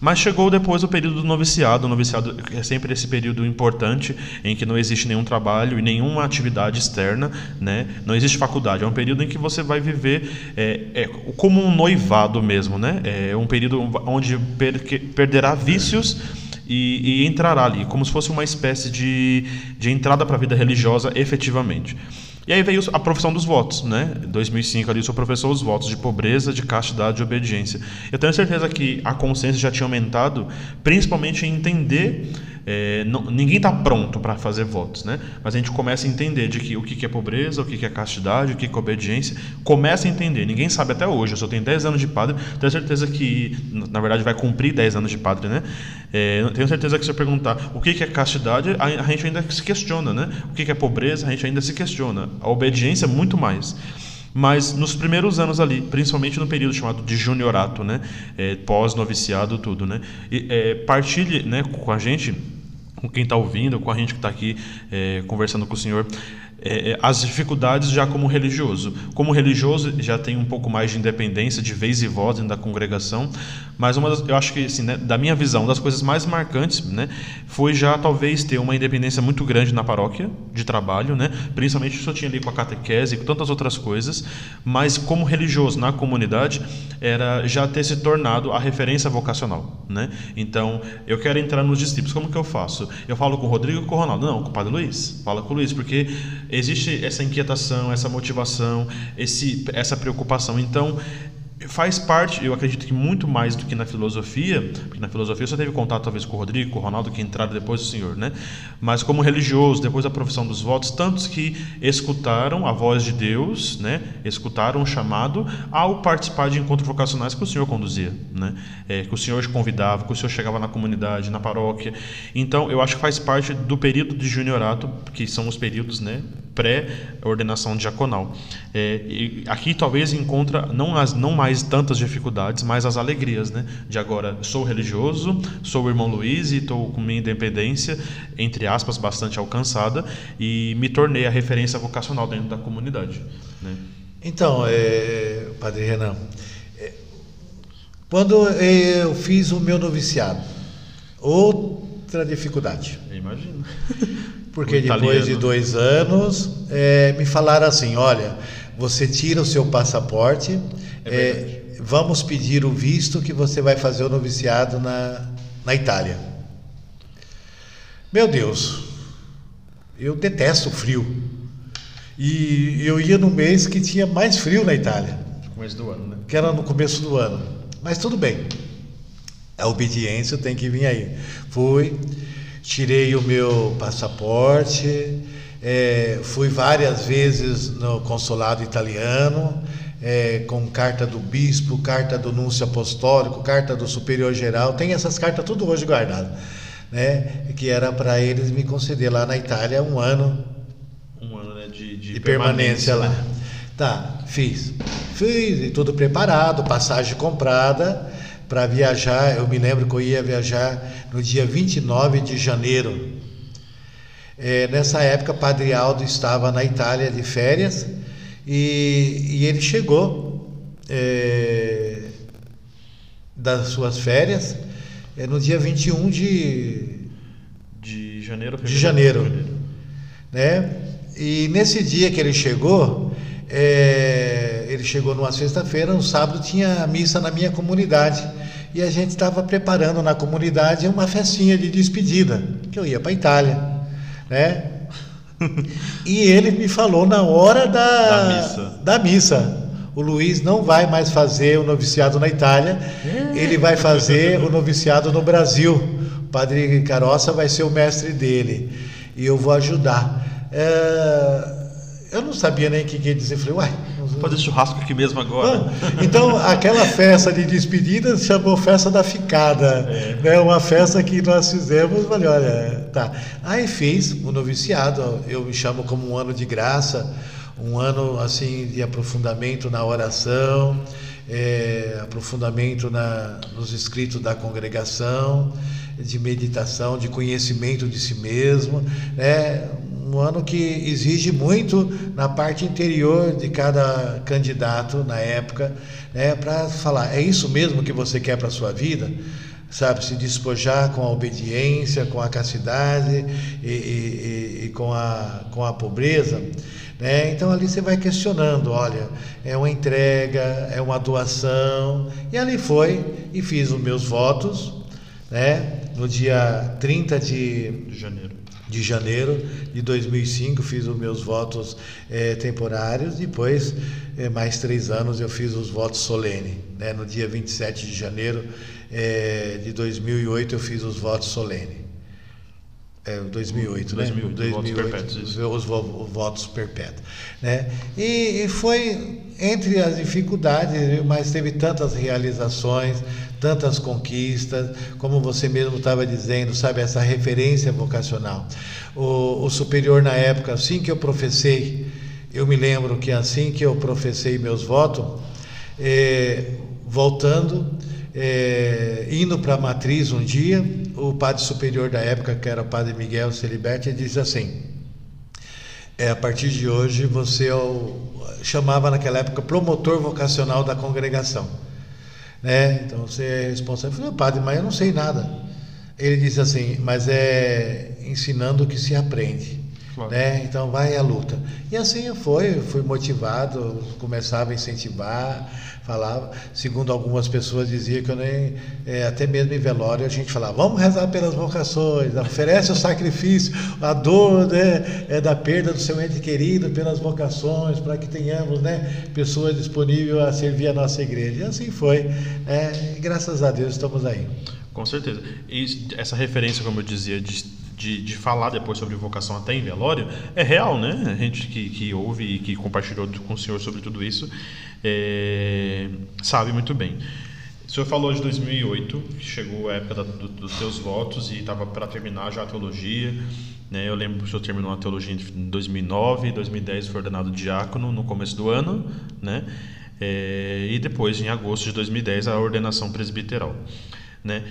Mas chegou depois o período do noviciado. O noviciado é sempre esse período importante em que não existe nenhum trabalho e nenhuma atividade externa, né? não existe faculdade. É um período em que você vai viver é, é, como um noivado mesmo. Né? É um período onde per perderá vícios. E, e, entrará ali, como se fosse uma espécie de, de entrada para a vida religiosa efetivamente. E aí veio a profissão dos votos, né? Em 2005 ali eu sou professor dos votos de pobreza, de castidade e obediência. Eu tenho certeza que a consciência já tinha aumentado, principalmente em entender é, não, ninguém está pronto para fazer votos, né? Mas a gente começa a entender de que o que é pobreza, o que é castidade, o que é obediência. Começa a entender. Ninguém sabe até hoje. Eu só tenho 10 anos de padre. Tenho certeza que, na verdade, vai cumprir 10 anos de padre, né? É, tenho certeza que se eu perguntar o que é castidade, a, a gente ainda se questiona, né? O que é pobreza, a gente ainda se questiona. A obediência, muito mais. Mas nos primeiros anos ali, principalmente no período chamado de juniorato, né, é, pós-noviciado, tudo, né, e, é, partilhe né, com a gente com quem está ouvindo, com a gente que está aqui é, conversando com o senhor, é, é, as dificuldades já como religioso. Como religioso já tem um pouco mais de independência, de vez e voz dentro da congregação, mas uma das, eu acho que, assim, né, da minha visão, das coisas mais marcantes né, foi já talvez ter uma independência muito grande na paróquia de trabalho, né, principalmente isso eu tinha ali com a catequese e com tantas outras coisas, mas como religioso na comunidade, era já ter se tornado a referência vocacional. Né? Então, eu quero entrar nos discípulos, como que eu faço? Eu falo com o Rodrigo e com o Ronaldo? Não, com o Padre Luiz. Fala com o Luiz, porque existe essa inquietação, essa motivação, esse, essa preocupação. Então, faz parte, eu acredito que muito mais do que na filosofia, porque na filosofia você teve contato talvez com o Rodrigo, com o Ronaldo, que entraram depois do Senhor, né? Mas como religioso, depois da profissão dos votos, tantos que escutaram a voz de Deus, né? Escutaram o chamado ao participar de encontros vocacionais que o Senhor conduzia, né? É, que o Senhor convidava, que o Senhor chegava na comunidade, na paróquia. Então, eu acho que faz parte do período de juniorato, que são os períodos, né? pré-ordenação diaconal. É, aqui talvez encontra não, as, não mais tantas dificuldades, mas as alegrias, né? De agora sou religioso, sou o irmão Luiz e estou com minha independência, entre aspas, bastante alcançada e me tornei a referência vocacional dentro da comunidade. Né? Então, é, Padre Renan, é, quando eu fiz o meu noviciado, outra dificuldade. Eu imagino. Porque depois de dois anos é, me falaram assim: olha, você tira o seu passaporte, é é, vamos pedir o visto que você vai fazer o noviciado na, na Itália. Meu Deus, eu detesto o frio. E eu ia no mês que tinha mais frio na Itália. No começo do ano, né? Que era no começo do ano. Mas tudo bem. A obediência tem que vir aí. Fui, tirei o meu passaporte, é, fui várias vezes no consulado italiano, é, com carta do bispo, carta do núncio apostólico, carta do superior geral, tem essas cartas tudo hoje guardadas, né? Que era para eles me conceder lá na Itália um ano, um ano né, de, de, de permanência, permanência lá. Né? Tá, fiz, fiz e tudo preparado, passagem comprada para viajar. Eu me lembro que eu ia viajar no dia 29 de janeiro. É, nessa época, Padre Aldo estava na Itália de férias e, e ele chegou é, das suas férias é, no dia 21 de, de janeiro. De janeiro, janeiro. Né? E nesse dia que ele chegou, é, ele chegou numa sexta-feira, no sábado tinha missa na minha comunidade. E a gente estava preparando na comunidade uma festinha de despedida, que eu ia para a Itália. Né? E ele me falou na hora da, da missa. da, missa. O Luiz não vai mais fazer o noviciado na Itália, é. ele vai fazer o noviciado no Brasil. O padre Caroça vai ser o mestre dele e eu vou ajudar. É, eu não sabia nem o que, ia dizer. Falei, uai. Fazer churrasco aqui mesmo agora. então, aquela festa de despedida se chamou Festa da Ficada. É. Né? Uma festa que nós fizemos, falei, olha, tá. Aí fiz o noviciado, eu me chamo como um ano de graça, um ano assim de aprofundamento na oração, é, aprofundamento na, nos escritos da congregação, de meditação, de conhecimento de si mesmo, né? Um ano que exige muito na parte interior de cada candidato na época, né, para falar, é isso mesmo que você quer para a sua vida? Sabe, se despojar com a obediência, com a castidade e, e, e com, a, com a pobreza. Né? Então ali você vai questionando, olha, é uma entrega, é uma doação. E ali foi e fiz os meus votos, né? no dia 30 de janeiro de janeiro de 2005 fiz os meus votos é, temporários, depois é, mais três anos eu fiz os votos solenes. Né? No dia 27 de janeiro é, de 2008 eu fiz os votos solenes. É, 2008, 2008, né? 2008, votos perpétuos. Os, os, votos perpétuos. Né? E, e, foi entre as dificuldades, mas teve tantas realizações, tantas conquistas, como você mesmo estava dizendo, sabe, essa referência vocacional. O, o superior, na época, assim que eu professei, eu me lembro que assim que eu professei meus votos, é, voltando, é, indo para a matriz um dia, o padre superior da época, que era o padre Miguel Celiberti, disse assim: é, a partir de hoje você é o, chamava naquela época promotor vocacional da congregação. Né? Então você é responsável. Eu falei, padre, mas eu não sei nada. Ele disse assim, mas é ensinando o que se aprende. Claro. Né? Então vai à luta. E assim foi, fui motivado, começava a incentivar, falava, segundo algumas pessoas dizia que eu nem, é, até mesmo em velório a gente falava, vamos rezar pelas vocações, oferece o sacrifício, a dor né, é da perda do seu ente querido pelas vocações, para que tenhamos né, pessoas disponíveis a servir a nossa igreja. E assim foi. É, graças a Deus estamos aí. Com certeza. E essa referência, como eu dizia, de, de, de, falar depois sobre vocação até em velório, é real, né? A gente que, que ouve e que compartilhou com o senhor sobre tudo isso é, sabe muito bem. O senhor falou de 2008, que chegou a época do, dos seus votos e estava para terminar já a teologia. Né? Eu lembro que o senhor terminou a teologia em 2009, em 2010 foi ordenado diácono no começo do ano, né? É, e depois, em agosto de 2010, a ordenação presbiteral. Né?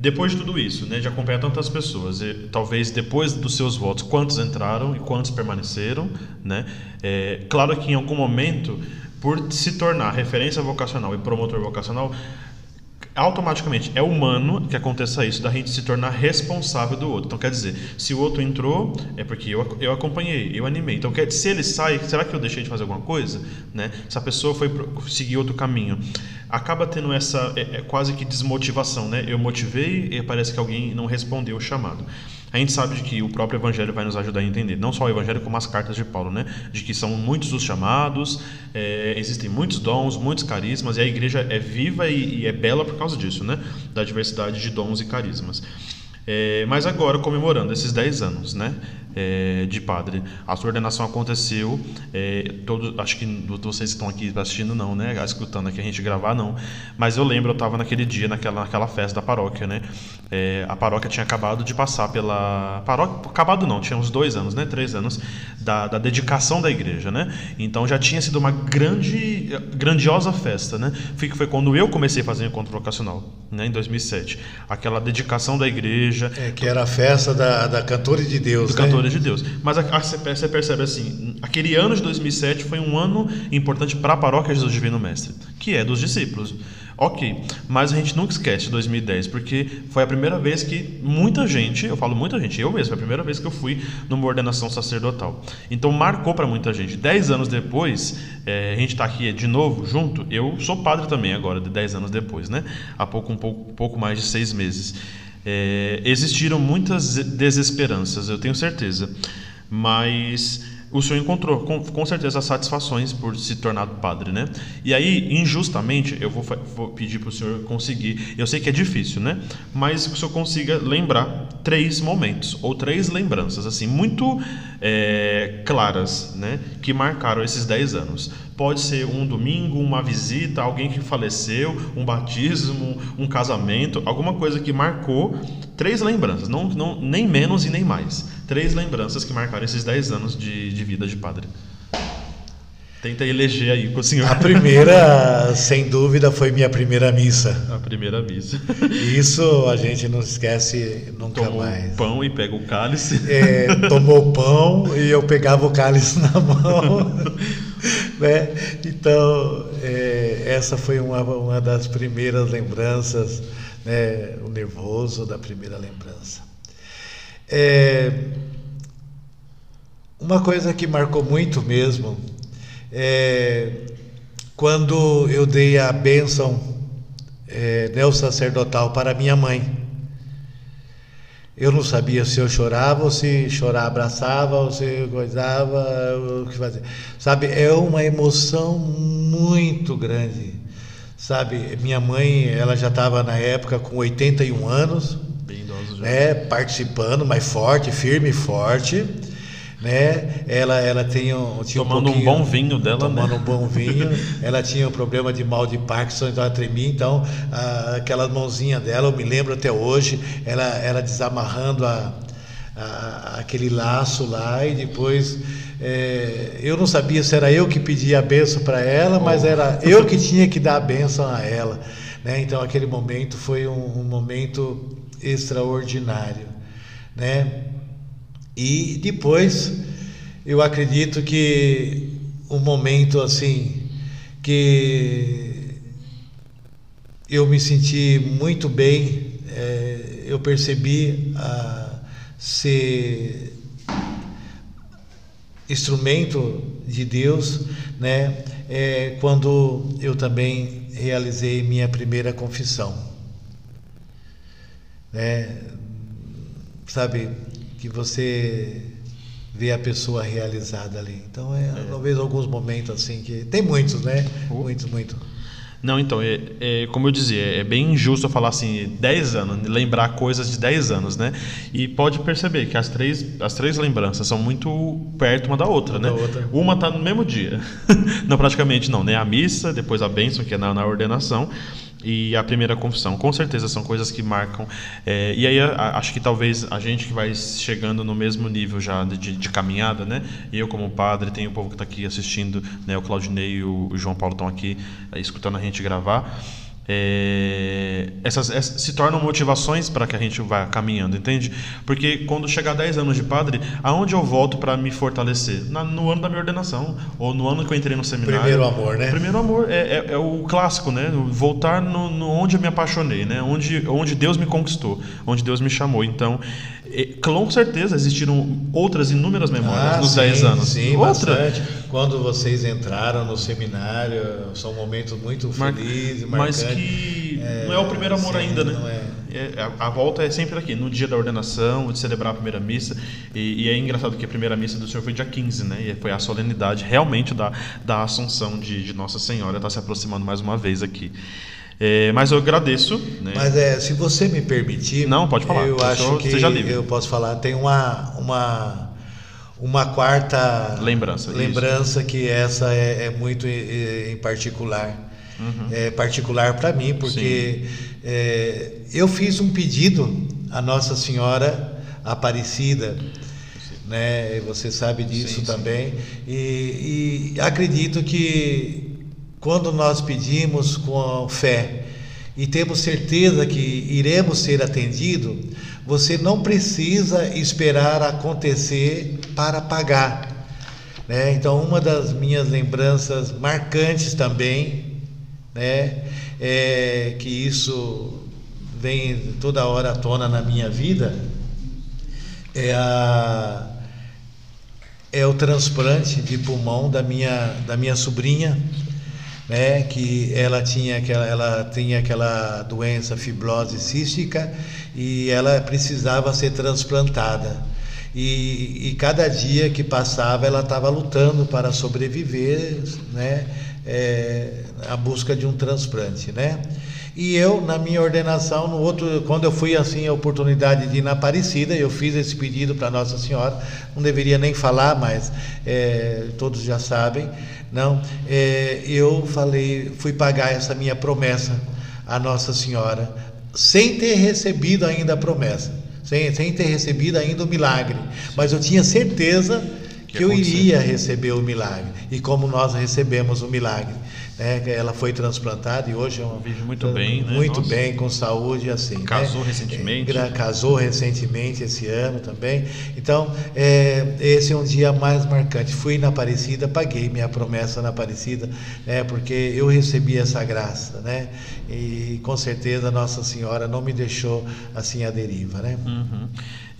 Depois de tudo isso, né, de acompanhar tantas pessoas, e, talvez depois dos seus votos, quantos entraram e quantos permaneceram, né? É, claro que em algum momento, por se tornar referência vocacional e promotor vocacional, automaticamente é humano que aconteça isso, da gente se tornar responsável do outro. Então, quer dizer, se o outro entrou, é porque eu, eu acompanhei, eu animei. Então, quer, se ele sai, será que eu deixei de fazer alguma coisa? Né? Se a pessoa foi seguir outro caminho, acaba tendo essa é, é quase que desmotivação. Né? Eu motivei e parece que alguém não respondeu o chamado. A gente sabe de que o próprio Evangelho vai nos ajudar a entender, não só o Evangelho, como as cartas de Paulo, né? De que são muitos os chamados, é, existem muitos dons, muitos carismas, e a igreja é viva e, e, é bela por causa disso, né? Da diversidade de dons e carismas. É, mas agora, comemorando esses 10 anos né, é, de padre, a sua ordenação aconteceu. É, todo, acho que vocês estão aqui assistindo, não, né? Escutando aqui a gente gravar, não. Mas eu lembro, eu estava naquele dia, naquela, naquela festa da paróquia, né? É, a paróquia tinha acabado de passar pela. Paróquia, acabado não, tinha uns dois anos, né? Três anos, da, da dedicação da igreja, né? Então já tinha sido uma grande, grandiosa festa, né? Foi, foi quando eu comecei a fazer o encontro vocacional, né? Em 2007. Aquela dedicação da igreja. É, que era a festa da, da Cantora de Deus. Do né? De Deus. Mas a, a, você percebe assim: aquele ano de 2007 foi um ano importante para a paróquia Jesus Divino Mestre, que é dos discípulos. Ok, mas a gente nunca esquece de 2010, porque foi a primeira vez que muita gente, eu falo muita gente, eu mesmo, foi a primeira vez que eu fui numa ordenação sacerdotal. Então marcou para muita gente. Dez anos depois, é, a gente está aqui de novo junto. Eu sou padre também agora, de dez anos depois, né? Há pouco, um pouco, pouco mais de seis meses. É, existiram muitas desesperanças, eu tenho certeza, mas o senhor encontrou com, com, certeza satisfações por se tornar padre, né? E aí, injustamente, eu vou, vou pedir para o senhor conseguir. Eu sei que é difícil, né? Mas que o senhor consiga lembrar três momentos ou três lembranças, assim, muito é, claras, né? Que marcaram esses dez anos. Pode ser um domingo, uma visita, alguém que faleceu, um batismo, um casamento, alguma coisa que marcou. Três lembranças, não, não, nem menos e nem mais. Três lembranças que marcaram esses dez anos de, de vida de padre. Tenta eleger aí com o senhor. A primeira, sem dúvida, foi minha primeira missa. A primeira missa. Isso a gente não esquece nunca Tomou mais. pão e pega o cálice. É, tomou pão e eu pegava o cálice na mão. né? Então, é, essa foi uma, uma das primeiras lembranças, né? o nervoso da primeira lembrança. É, uma coisa que marcou muito mesmo é quando eu dei a bênção é, neossacerdotal para minha mãe. Eu não sabia se eu chorava ou se chorar abraçava ou se coisava, o que fazer. Sabe, é uma emoção muito grande. Sabe, minha mãe, ela já estava na época com 81 anos, Bem idoso já. né, participando, mas forte, firme e forte né? Ela, ela tinha, tinha tomando um, um, bom vinho dela, tomando né? um bom vinho. ela tinha um problema de mal de Parkinson, então ela tremia. Então, a, aquela mãozinha dela, eu me lembro até hoje, ela, ela desamarrando a, a, aquele laço lá e depois é, eu não sabia se era eu que pedia a benção para ela, oh. mas era eu que tinha que dar a benção a ela. Né? Então, aquele momento foi um, um momento extraordinário, né? E depois, eu acredito que um momento assim que eu me senti muito bem, é, eu percebi a ser instrumento de Deus, né? É, quando eu também realizei minha primeira confissão, né? Sabe, que você vê a pessoa realizada ali. Então, é, é. talvez alguns momentos assim que. Tem muitos, né? Uh. Muitos, muito. Não, então, é, é, como eu dizia, é bem injusto eu falar assim, 10 anos, lembrar coisas de 10 anos, né? E pode perceber que as três, as três lembranças são muito perto uma da outra, uma né? Da outra. Uma está no mesmo dia. não, praticamente não, né? A missa, depois a bênção, que é na, na ordenação, e a primeira confissão. Com certeza são coisas que marcam. É, e aí a, acho que talvez a gente que vai chegando no mesmo nível já de, de caminhada, né? Eu como padre, tem o povo que está aqui assistindo, né? O Claudinei e o, o João Paulo estão aqui é, escutando a gente gravar é, essas, essas, se tornam motivações para que a gente vá caminhando, entende? Porque quando chegar 10 anos de padre, aonde eu volto para me fortalecer? Na, no ano da minha ordenação, ou no ano que eu entrei no seminário. Primeiro amor, né? Primeiro amor é, é, é o clássico, né? Voltar no, no, onde eu me apaixonei, né? Onde, onde Deus me conquistou, onde Deus me chamou. Então, com certeza existiram outras inúmeras memórias ah, nos 10 anos. Sim, Outra. bastante. Quando vocês entraram no seminário, são momentos muito felizes, Mas que é, não é o primeiro amor sim, ainda, né? Não é. É, a, a, volta é sempre aqui, no dia da ordenação, de celebrar a primeira missa. E, e, é engraçado que a primeira missa do Senhor foi dia 15, né? E foi a solenidade realmente da, da Assunção de, de Nossa Senhora. Está se aproximando mais uma vez aqui. É, mas eu agradeço. Né? Mas é, se você me permitir. Não, pode falar. Eu acho que eu posso falar. Tem uma. uma uma quarta lembrança, lembrança que essa é, é muito em particular. Uhum. É particular para mim, porque é, eu fiz um pedido à Nossa Senhora Aparecida, né? Você sabe disso sim, também. Sim. E, e acredito que quando nós pedimos com fé e temos certeza que iremos ser atendidos, você não precisa esperar acontecer para pagar. Né? Então, uma das minhas lembranças marcantes também, né, é que isso vem toda hora à tona na minha vida, é, a, é o transplante de pulmão da minha, da minha sobrinha, né, que ela tinha aquela, ela tinha aquela doença fibrose cística e ela precisava ser transplantada. E, e cada dia que passava ela estava lutando para sobreviver, né, é, a busca de um transplante, né? E eu, na minha ordenação, no outro, quando eu fui assim a oportunidade de ir na Aparecida, eu fiz esse pedido para Nossa Senhora. Não deveria nem falar, mas é, todos já sabem. Não, é, eu falei, fui pagar essa minha promessa à Nossa Senhora, sem ter recebido ainda a promessa, sem, sem ter recebido ainda o milagre. Mas eu tinha certeza que, que eu iria receber o milagre. E como nós recebemos o milagre. Né? Ela foi transplantada e hoje é uma, Vive muito bem, né? Muito Nossa. bem, com saúde assim. Né? Casou né? recentemente. Casou recentemente esse ano também. Então, é, esse é um dia mais marcante. Fui na Aparecida, paguei minha promessa na Aparecida, né? porque eu recebi essa graça, né? E com certeza Nossa Senhora não me deixou assim à deriva, né? Uhum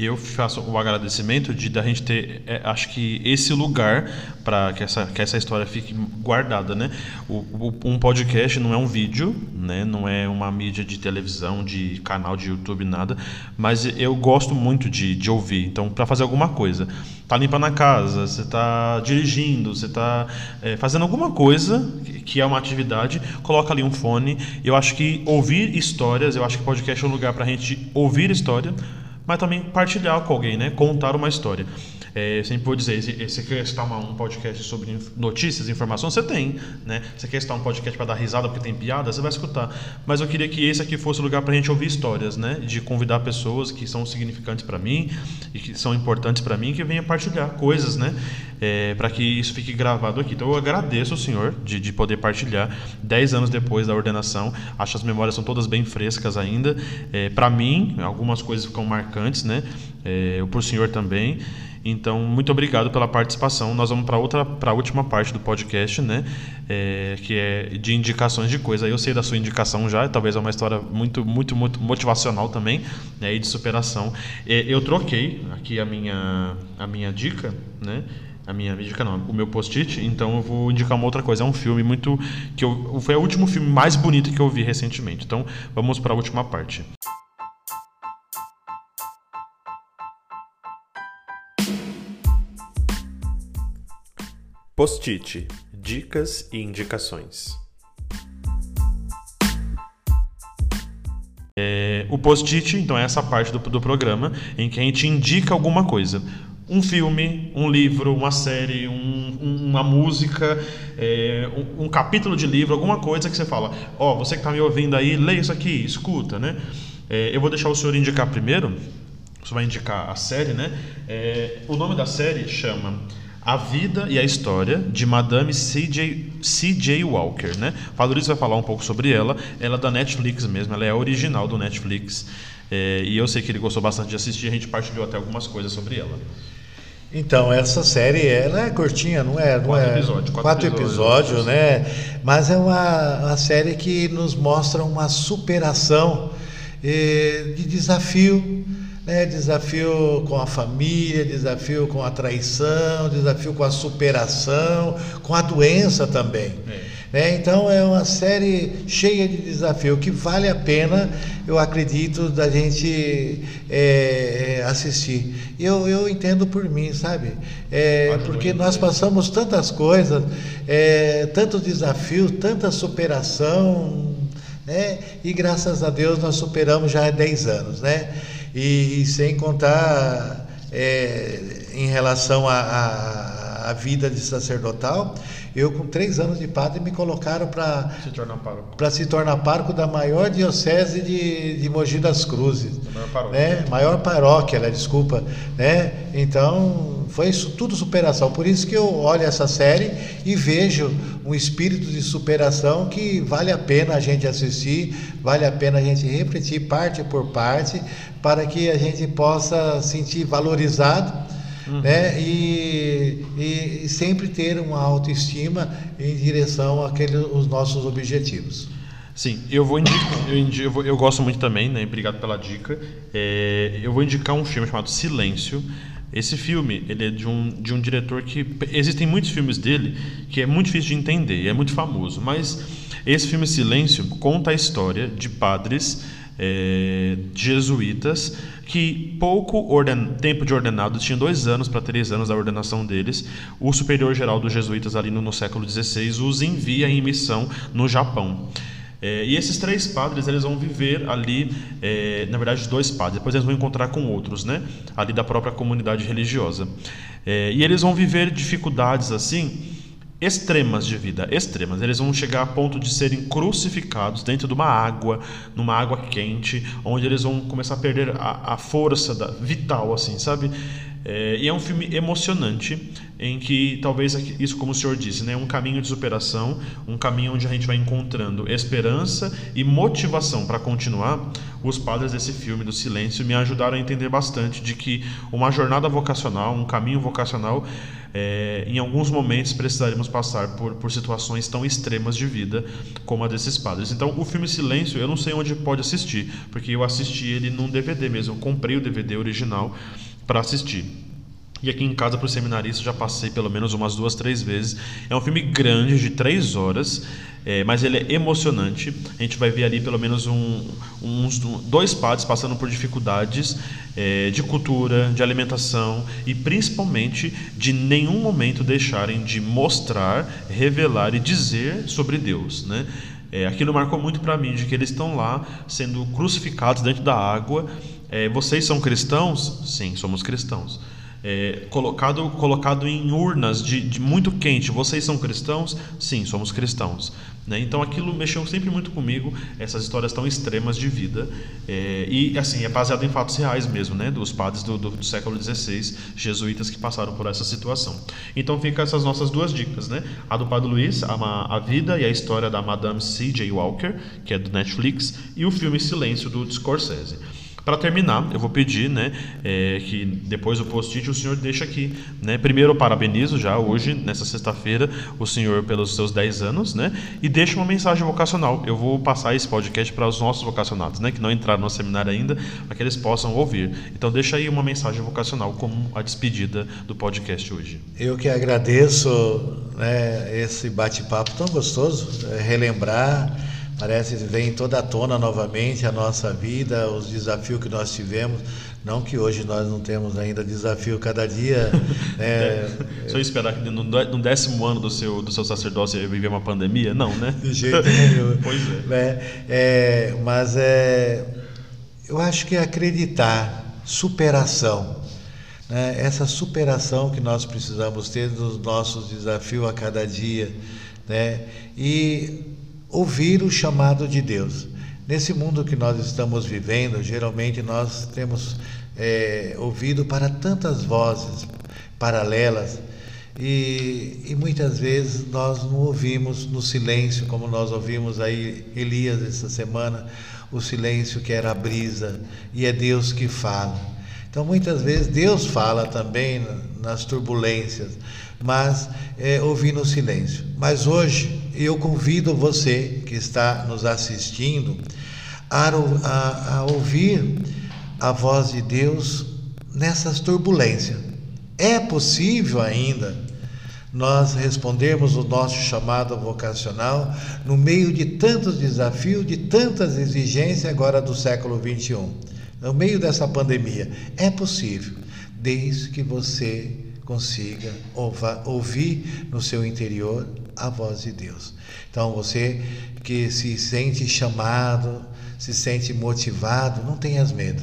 eu faço o agradecimento de da gente ter, é, acho que esse lugar para que essa, que essa história fique guardada, né? O, o, um podcast não é um vídeo, né? Não é uma mídia de televisão, de canal de YouTube, nada. Mas eu gosto muito de, de ouvir. Então, para fazer alguma coisa, tá limpando a casa, você tá dirigindo, você tá é, fazendo alguma coisa que é uma atividade, coloca ali um fone. Eu acho que ouvir histórias, eu acho que podcast é um lugar para a gente ouvir história mas também partilhar com alguém, né? Contar uma história. É, sempre vou dizer, você quer estar um podcast sobre notícias, informações, você tem, né? Você quer estar um podcast para dar risada porque tem piada, você vai escutar. Mas eu queria que esse aqui fosse o lugar para a gente ouvir histórias, né? De convidar pessoas que são significantes para mim e que são importantes para mim, que venham partilhar coisas, né? É, para que isso fique gravado aqui. Então eu agradeço o senhor de, de poder partilhar dez anos depois da ordenação. Acho que as memórias são todas bem frescas ainda. É, para mim, algumas coisas ficam marcantes, né? É, para o senhor também. Então, muito obrigado pela participação. Nós vamos para outra, para a última parte do podcast, né? É, que é de indicações de coisa. Eu sei da sua indicação já, talvez é uma história muito, muito, muito motivacional também, né? E de superação. É, eu troquei aqui a minha, a minha dica, né? a minha dica não, o meu post-it, então eu vou indicar uma outra coisa. É um filme muito que eu, foi o último filme mais bonito que eu vi recentemente. Então, vamos para a última parte. Post-it Dicas e indicações. É, o post-it, então, é essa parte do, do programa em que a gente indica alguma coisa. Um filme, um livro, uma série, um, uma música, é, um, um, capítulo de livro, alguma coisa que você fala: Ó, oh, você que está me ouvindo aí, leia isso aqui, escuta, né? É, eu vou deixar o senhor indicar primeiro. Você vai indicar a série, né? É, o nome da série chama a Vida e a História de Madame C.J. Walker, né? O Valorizo vai falar um pouco sobre ela. Ela é da Netflix mesmo, ela é a original do Netflix. É, e eu sei que ele gostou bastante de assistir, a gente partilhou até algumas coisas sobre ela. Então, essa série ela é curtinha, não é? Não quatro é, episódios. Quatro, quatro episódios, episódios, né? Mas é uma, uma série que nos mostra uma superação eh, de desafio né? desafio com a família, desafio com a traição, desafio com a superação, com a doença também. É. É, então é uma série cheia de desafio que vale a pena, eu acredito, da gente é, é assistir. Eu, eu entendo por mim, sabe? É, porque nós passamos tantas coisas, é, tantos desafios, tanta superação, né? E graças a Deus nós superamos já há 10 anos, né? E, sem contar é, em relação à vida de sacerdotal, eu, com três anos de padre, me colocaram para se tornar pároco. Para se tornar pároco da maior diocese de, de Mogi das Cruzes. maior paróquia. Né? Maior paróquia, né? desculpa. Né? Então, foi isso tudo superação. Por isso que eu olho essa série e vejo um espírito de superação que vale a pena a gente assistir, vale a pena a gente refletir parte por parte, para que a gente possa sentir valorizado uhum. né? E, e, sempre ter uma autoestima em direção àqueles nossos objetivos. Sim, eu vou indicar, eu, indico, eu, vou, eu, gosto muito também, né? Obrigado pela dica. É, eu vou indicar um filme chamado Silêncio. Esse filme, ele é de um, de um diretor que existem muitos filmes dele que é muito difícil de entender, é muito famoso, mas esse filme Silêncio conta a história de padres é, jesuítas que pouco orden... tempo de ordenado, tinha dois anos para três anos da ordenação deles, o superior geral dos jesuítas ali no, no século XVI os envia em missão no Japão. É, e esses três padres eles vão viver ali, é, na verdade, dois padres. Depois eles vão encontrar com outros, né? Ali da própria comunidade religiosa. É, e eles vão viver dificuldades assim extremas de vida, extremas. Eles vão chegar a ponto de serem crucificados dentro de uma água, numa água quente, onde eles vão começar a perder a, a força da, vital, assim, sabe? É, e é um filme emocionante, em que talvez isso, como o senhor disse, né, um caminho de superação, um caminho onde a gente vai encontrando esperança e motivação para continuar. Os padres desse filme, do Silêncio, me ajudaram a entender bastante de que uma jornada vocacional, um caminho vocacional, é, em alguns momentos precisaremos passar por, por situações tão extremas de vida como a desses padres. Então, o filme Silêncio, eu não sei onde pode assistir, porque eu assisti ele num DVD mesmo, eu comprei o DVD original para assistir. E aqui em casa, para o seminarista, já passei pelo menos umas duas, três vezes. É um filme grande, de três horas, é, mas ele é emocionante. A gente vai ver ali pelo menos um, uns dois padres passando por dificuldades é, de cultura, de alimentação e principalmente de nenhum momento deixarem de mostrar, revelar e dizer sobre Deus, né? É, aquilo marcou muito para mim, de que eles estão lá sendo crucificados dentro da água. É, vocês são cristãos? Sim, somos cristãos é, colocado, colocado em urnas de, de, muito quente. Vocês são cristãos? Sim, somos cristãos. Né? Então aquilo mexeu sempre muito comigo, essas histórias tão extremas de vida. É, e assim, é baseado em fatos reais mesmo, né? dos padres do, do, do, século XVI, jesuítas que passaram por essa situação. Então fica essas nossas duas dicas. Né? A do Padre Luiz, a, a vida e a história da Madame C.J. Walker, que é do Netflix, e o filme Silêncio, do Scorsese. Para terminar, eu vou pedir né, é, que depois do post-it o senhor deixe aqui. Né? Primeiro, eu parabenizo já hoje, nessa sexta-feira, o senhor pelos seus 10 anos né? e deixe uma mensagem vocacional. Eu vou passar esse podcast para os nossos vocacionados, né, que não entraram no seminário ainda, para que eles possam ouvir. Então, deixa aí uma mensagem vocacional como a despedida do podcast hoje. Eu que agradeço né, esse bate-papo tão gostoso, é, relembrar Parece que vem toda à tona novamente a nossa vida, os desafios que nós tivemos. Não que hoje nós não temos ainda desafio cada dia. Né? Só esperar que no, décimo ano do seu, do seu sacerdócio viver uma pandemia? Não, né? De jeito nenhum. pois é. Né? é. Mas é, eu acho que é acreditar, superação. Né? Essa superação que nós precisamos ter nos nossos desafios a cada dia. Né? E ouvir o chamado de Deus. Nesse mundo que nós estamos vivendo, geralmente nós temos é, ouvido para tantas vozes paralelas e, e, muitas vezes nós não ouvimos no silêncio, como nós ouvimos aí Elias essa semana, o silêncio que era a brisa, e é Deus que fala. Então muitas vezes Deus fala também nas turbulências, mas é, ouvir no silêncio. Mas hoje eu convido você que está nos assistindo a, a, a ouvir a voz de Deus nessas turbulências. É possível ainda nós respondermos o nosso chamado vocacional no meio de tantos desafios, de tantas exigências agora do século 21, no meio dessa pandemia. É possível, desde que você consiga ouvir no seu interior a voz de Deus. Então, você que se sente chamado, se sente motivado, não tenhas medo.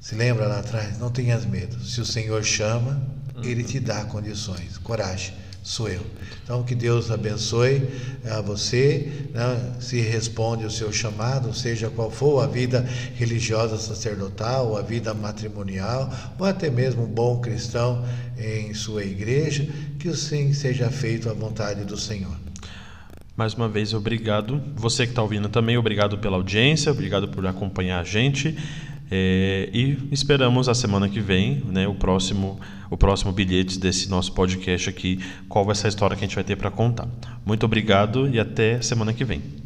Se lembra lá atrás? Não tenhas medo. Se o Senhor chama, Ele te dá condições. Coragem, sou eu. Então, que Deus abençoe a você. Né? Se responde o seu chamado, seja qual for a vida religiosa sacerdotal, a vida matrimonial, ou até mesmo um bom cristão em sua igreja, que sim seja feito a vontade do Senhor. Mais uma vez, obrigado. Você que está ouvindo também, obrigado pela audiência, obrigado por acompanhar a gente. É, e esperamos a semana que vem, né, o próximo, o próximo bilhete desse nosso podcast aqui, qual vai ser a história que a gente vai ter para contar. Muito obrigado e até semana que vem.